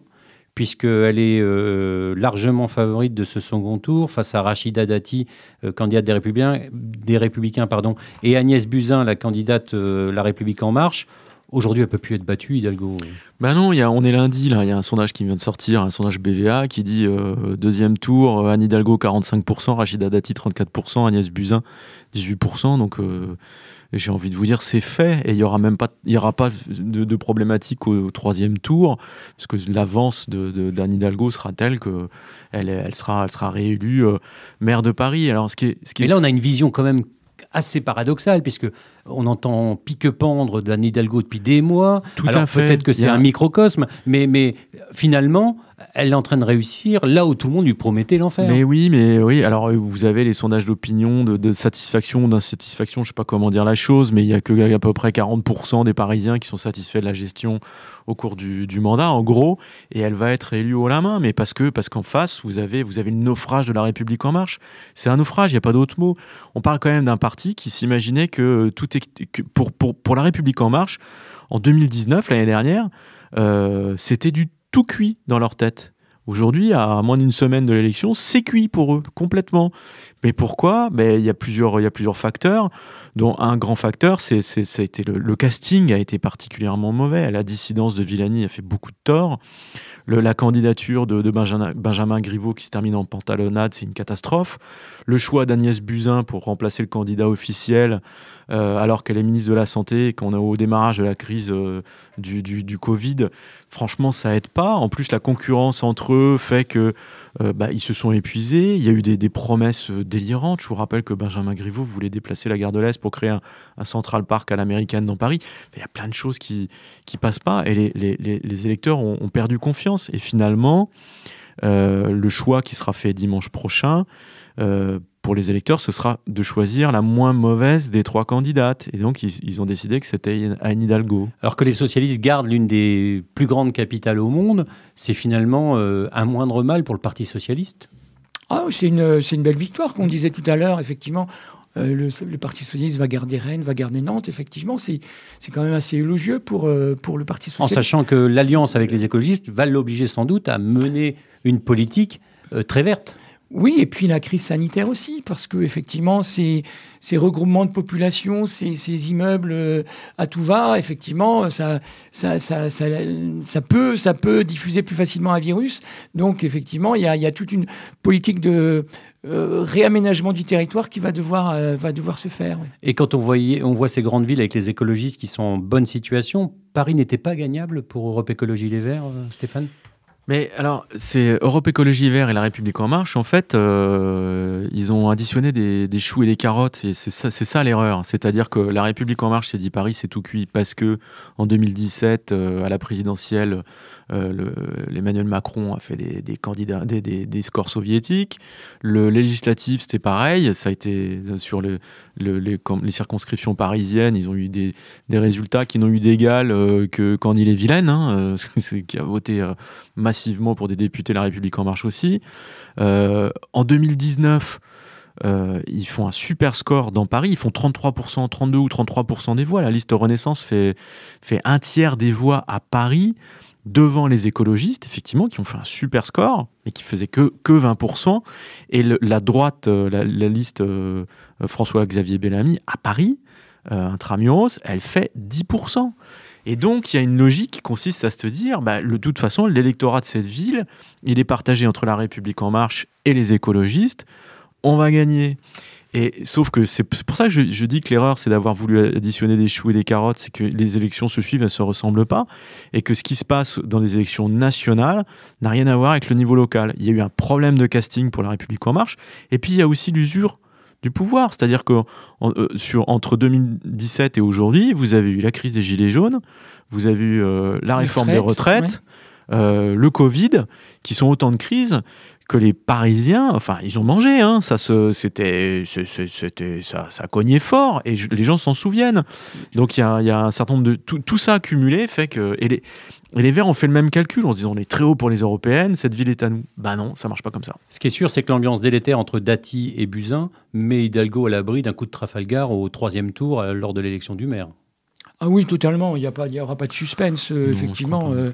puisqu'elle est euh, largement favorite de ce second tour face à Rachida Dati, euh, candidate des Républicains, des pardon, et Agnès Buzyn, la candidate euh, La République En Marche. Aujourd'hui, elle peut plus être battue, Hidalgo. Ben non, y a, on est lundi. Il y a un sondage qui vient de sortir, un sondage BVA, qui dit deuxième tour, Anne Hidalgo 45%, Rachida Dati 34%, Agnès Buzyn 18%. Donc j'ai envie de vous dire, c'est fait et il n'y aura même pas, il y aura pas de, problématique au, troisième tour, parce que l'avance de, d'Anne Hidalgo sera telle que elle, elle sera, elle sera réélue euh, maire de Paris. Alors, ce qui est, ce qui Mais là, on a une vision quand même assez paradoxale, puisque on entend pique-pendre d'Anne Hidalgo depuis des mois. Tout Alors, peut-être que c'est un microcosme, mais, mais finalement, elle est en train de réussir là où tout le monde lui promettait l'enfer. Mais oui, mais oui. Alors vous avez les sondages d'opinion, de, satisfaction, d'insatisfaction, je sais pas comment dire la chose, mais il y a que à peu près 40% des Parisiens qui sont satisfaits de la gestion au cours du, mandat, en gros, et elle va être élue haut la main, mais parce que parce qu'en face vous avez vous avez le naufrage de la République en marche. C'est un naufrage, il n'y a pas d'autre mot. On parle quand même d'un parti qui s'imaginait que tout pour, la République en marche en 2019 l'année dernière, euh, c'était du tout cuit dans leur tête. Aujourd'hui, à moins d'une semaine de l'élection, c'est cuit pour eux, complètement. Mais pourquoi? Ben, il, y a plusieurs, il y a plusieurs facteurs, dont un grand facteur, c'est, ça a été le, casting a été particulièrement mauvais. La dissidence de Villani a fait beaucoup de tort. La candidature de, Benjamin, Benjamin, Griveaux qui se termine en pantalonnade, c'est une catastrophe. Le choix d'Agnès Buzyn pour remplacer le candidat officiel, euh, alors qu'elle est ministre de la Santé et qu'on est au démarrage de la crise euh, du, du, Covid, franchement, ça aide pas. En plus, la concurrence entre eux fait que euh, bah, ils se sont épuisés. Il y a eu des, promesses délirantes. Je vous rappelle que Benjamin Griveaux voulait déplacer la gare de l'Est pour créer un, Central Park à l'américaine dans Paris. Il y a plein de choses qui qui passent pas et les, électeurs ont, perdu confiance. Et finalement, le choix qui sera fait dimanche prochain euh, pour les électeurs, ce sera de choisir la moins mauvaise des trois candidates. Et donc, ils, ont décidé que c'était Anne Hidalgo. Alors que les socialistes gardent l'une des plus grandes capitales au monde, c'est finalement euh, un moindre mal pour le Parti socialiste ah, c'est une, une, belle victoire qu'on disait tout à l'heure, effectivement. Euh, le, Parti socialiste va garder Rennes, va garder Nantes. Effectivement, c'est quand même assez élogieux pour, pour le Parti socialiste. En sachant que l'alliance avec les écologistes va l'obliger sans doute à mener une politique très verte. Oui, et puis la crise sanitaire aussi, parce que effectivement, ces, regroupements de population, ces, immeubles euh, à tout va, effectivement, ça, peut, ça peut diffuser plus facilement un virus. Donc, effectivement, il y a, toute une politique de euh, réaménagement du territoire qui va devoir, euh, se faire. Et quand on, on voit ces grandes villes avec les écologistes qui sont en bonne situation, Paris n'était pas gagnable pour Europe Écologie Les Verts, Stéphane? Mais alors, c'est Europe Écologie Vert et La République En Marche, en fait, euh, ils ont additionné des, choux et des carottes. C'est ça, l'erreur. C'est-à-dire que La République En Marche s'est dit Paris, c'est tout cuit parce que en 2017, euh, à la présidentielle, euh, Emmanuel Macron a fait des, scores soviétiques. Le législatif, c'était pareil. Ça a été sur le, le, les, circonscriptions parisiennes, ils ont eu des, résultats qui n'ont eu d'égal euh, que Cornille et Vilaine, hein, qui a voté pour des députés La République En Marche aussi. en 2019, euh, ils font un super score dans Paris. Ils font 33%, 32 ou 33% des voix. La liste Renaissance fait, fait un tiers des voix à Paris devant les écologistes, effectivement, qui ont fait un super score, mais qui faisaient que, que 20%. Et la droite, euh, la, liste euh, François-Xavier Bellamy à Paris, intramuros, elle fait 10%. Et donc, il y a une logique qui consiste à se dire, bah, de toute façon, l'électorat de cette ville, il est partagé entre la République en marche et les écologistes on va gagner. Et sauf que c'est pour ça que je, dis que l'erreur, c'est d'avoir voulu additionner des choux et des carottes, c'est que les élections se suivent, elles se ressemblent pas, et que ce qui se passe dans les élections nationales n'a rien à voir avec le niveau local. Il y a eu un problème de casting pour la République en marche, et puis il y a aussi l'usure du pouvoir, c'est-à-dire que euh, sur, entre 2017 et aujourd'hui, vous avez eu la crise des gilets jaunes, vous avez eu euh, la réforme des retraites. Euh, le Covid, qui sont autant de crises que les Parisiens, enfin, ils ont mangé, hein, ça, c'était, c'était, ça, ça cognait fort, et les gens s'en souviennent. Donc il y a, y a, un certain nombre de tout, ça accumulé fait que et les, et les Verts ont fait le même calcul en se disant on est très haut pour les européennes, cette ville est à nous. Bah non, ça marche pas comme ça. Ce qui est sûr, c'est que l'ambiance délétère entre Dati et Buzyn met Hidalgo à l'abri d'un coup de Trafalgar au troisième tour euh, lors de l'élection du maire. Ah oui, totalement. Il n'y aura pas de suspense, euh, effectivement. Euh,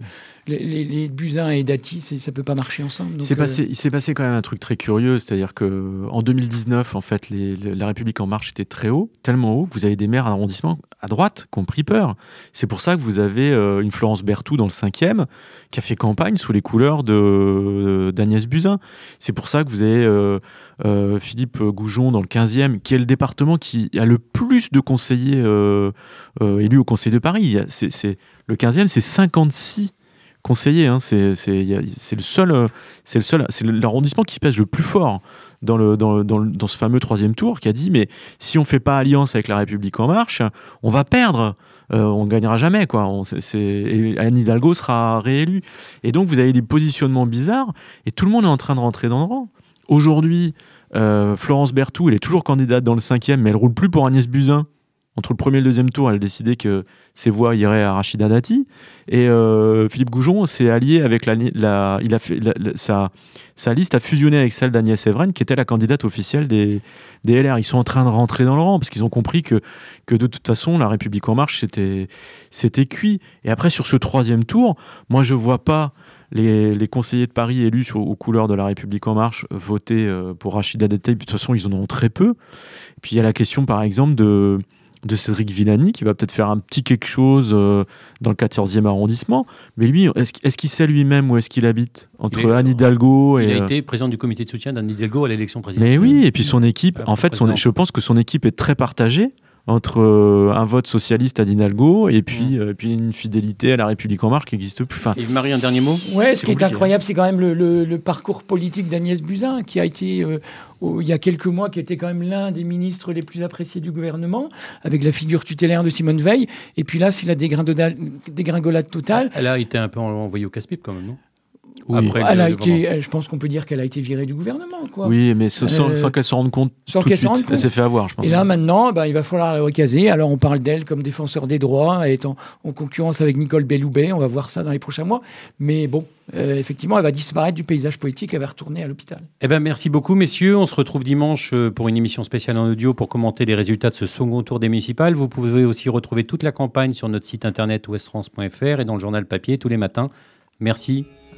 les, les, Buzyn et Dati, ça ne peut pas marcher ensemble. Euh, il s'est passé quand même un truc très curieux, c'est-à-dire qu'en 2019, en fait, la République en marche était très haut, tellement haut que vous avez des maires d'arrondissement à droite qui ont pris peur. C'est pour ça que vous avez une Florence Berthoud dans le 5e qui a fait campagne sous les couleurs d'Agnès Buzyn. C'est pour ça que vous avez Philippe Goujon dans le 15e, qui est le département qui a le plus de conseillers élus au Conseil de Paris. C'est, le 15e, c'est 56 conseillers. Hein. C'est, le seul, c'est le seul, c'est l'arrondissement qui pèse le plus fort dans, ce fameux troisième tour, qui a dit mais si on fait pas alliance avec la République en marche, on va perdre. Euh, on ne gagnera jamais. Quoi. Et Anne Hidalgo sera réélue. Et donc, vous avez des positionnements bizarres et tout le monde est en train de rentrer dans le rang. Aujourd'hui, euh, Florence Berthoud, elle est toujours candidate dans le cinquième, mais elle roule plus pour Agnès Buzyn entre le premier et le deuxième tour, elle a décidé que ses voix iraient à Rachida Dati. Et euh, Philippe Goujon s'est allié avec la, il a fait sa, sa, liste a fusionné avec celle d'Agnès Evren, qui était la candidate officielle des, des LR. Ils sont en train de rentrer dans le rang parce qu'ils ont compris que, que de toute façon, la République en marche, c'était, cuit. Et après, sur ce troisième tour, moi, je vois pas les, les, conseillers de Paris élus aux couleurs de la République en marche voter euh, pour Rachida Dati. De toute façon, ils en ont très peu. Et puis il y a la question, par exemple, de de Cédric Villani, qui va peut-être faire un petit quelque chose euh, dans le 14e arrondissement. Mais lui, est-ce qu'il sait lui-même où est-ce qu'il habite Entre Anne Hidalgo et. Il a euh, été président du comité de soutien d'Anne Hidalgo à l'élection présidentielle. Mais oui, et puis son équipe, en fait, je pense que son équipe est très partagée entre euh, un vote socialiste à Dinalgo et puis, mm. puis une fidélité à la République en marche qui n'existe plus. Enfin, Marie, un dernier mot? Ouais, ce qui est incroyable, c'est quand même le, parcours politique d'Agnès Buzyn, qui a été il y a quelques mois, qui était quand même l'un des ministres les plus appréciés du gouvernement, avec la figure tutélaire de Simone Veil. Et puis là, c'est la dégringolade totale. Elle a été un peu envoyée au casse-pipe quand même, non? Après elle a été, je pense qu'on peut dire qu'elle a été virée du gouvernement. Quoi. Oui, mais sans, euh, qu'elle se rende compte sans tout de suite. Elle s'est fait avoir, je pense. Et là, maintenant, bah, il va falloir la recaser. Alors, on parle d'elle comme défenseur des droits, étant en concurrence avec Nicole Belloubet. On va voir ça dans les prochains mois. Mais bon, euh, effectivement, elle va disparaître du paysage politique, elle va retourner à l'hôpital. Eh ben, merci beaucoup, messieurs. On se retrouve dimanche euh, pour une émission spéciale en audio pour commenter les résultats de ce second tour des municipales. Vous pouvez aussi retrouver toute la campagne sur notre site internet ouestfrance.fr et dans le journal papier tous les matins. Merci,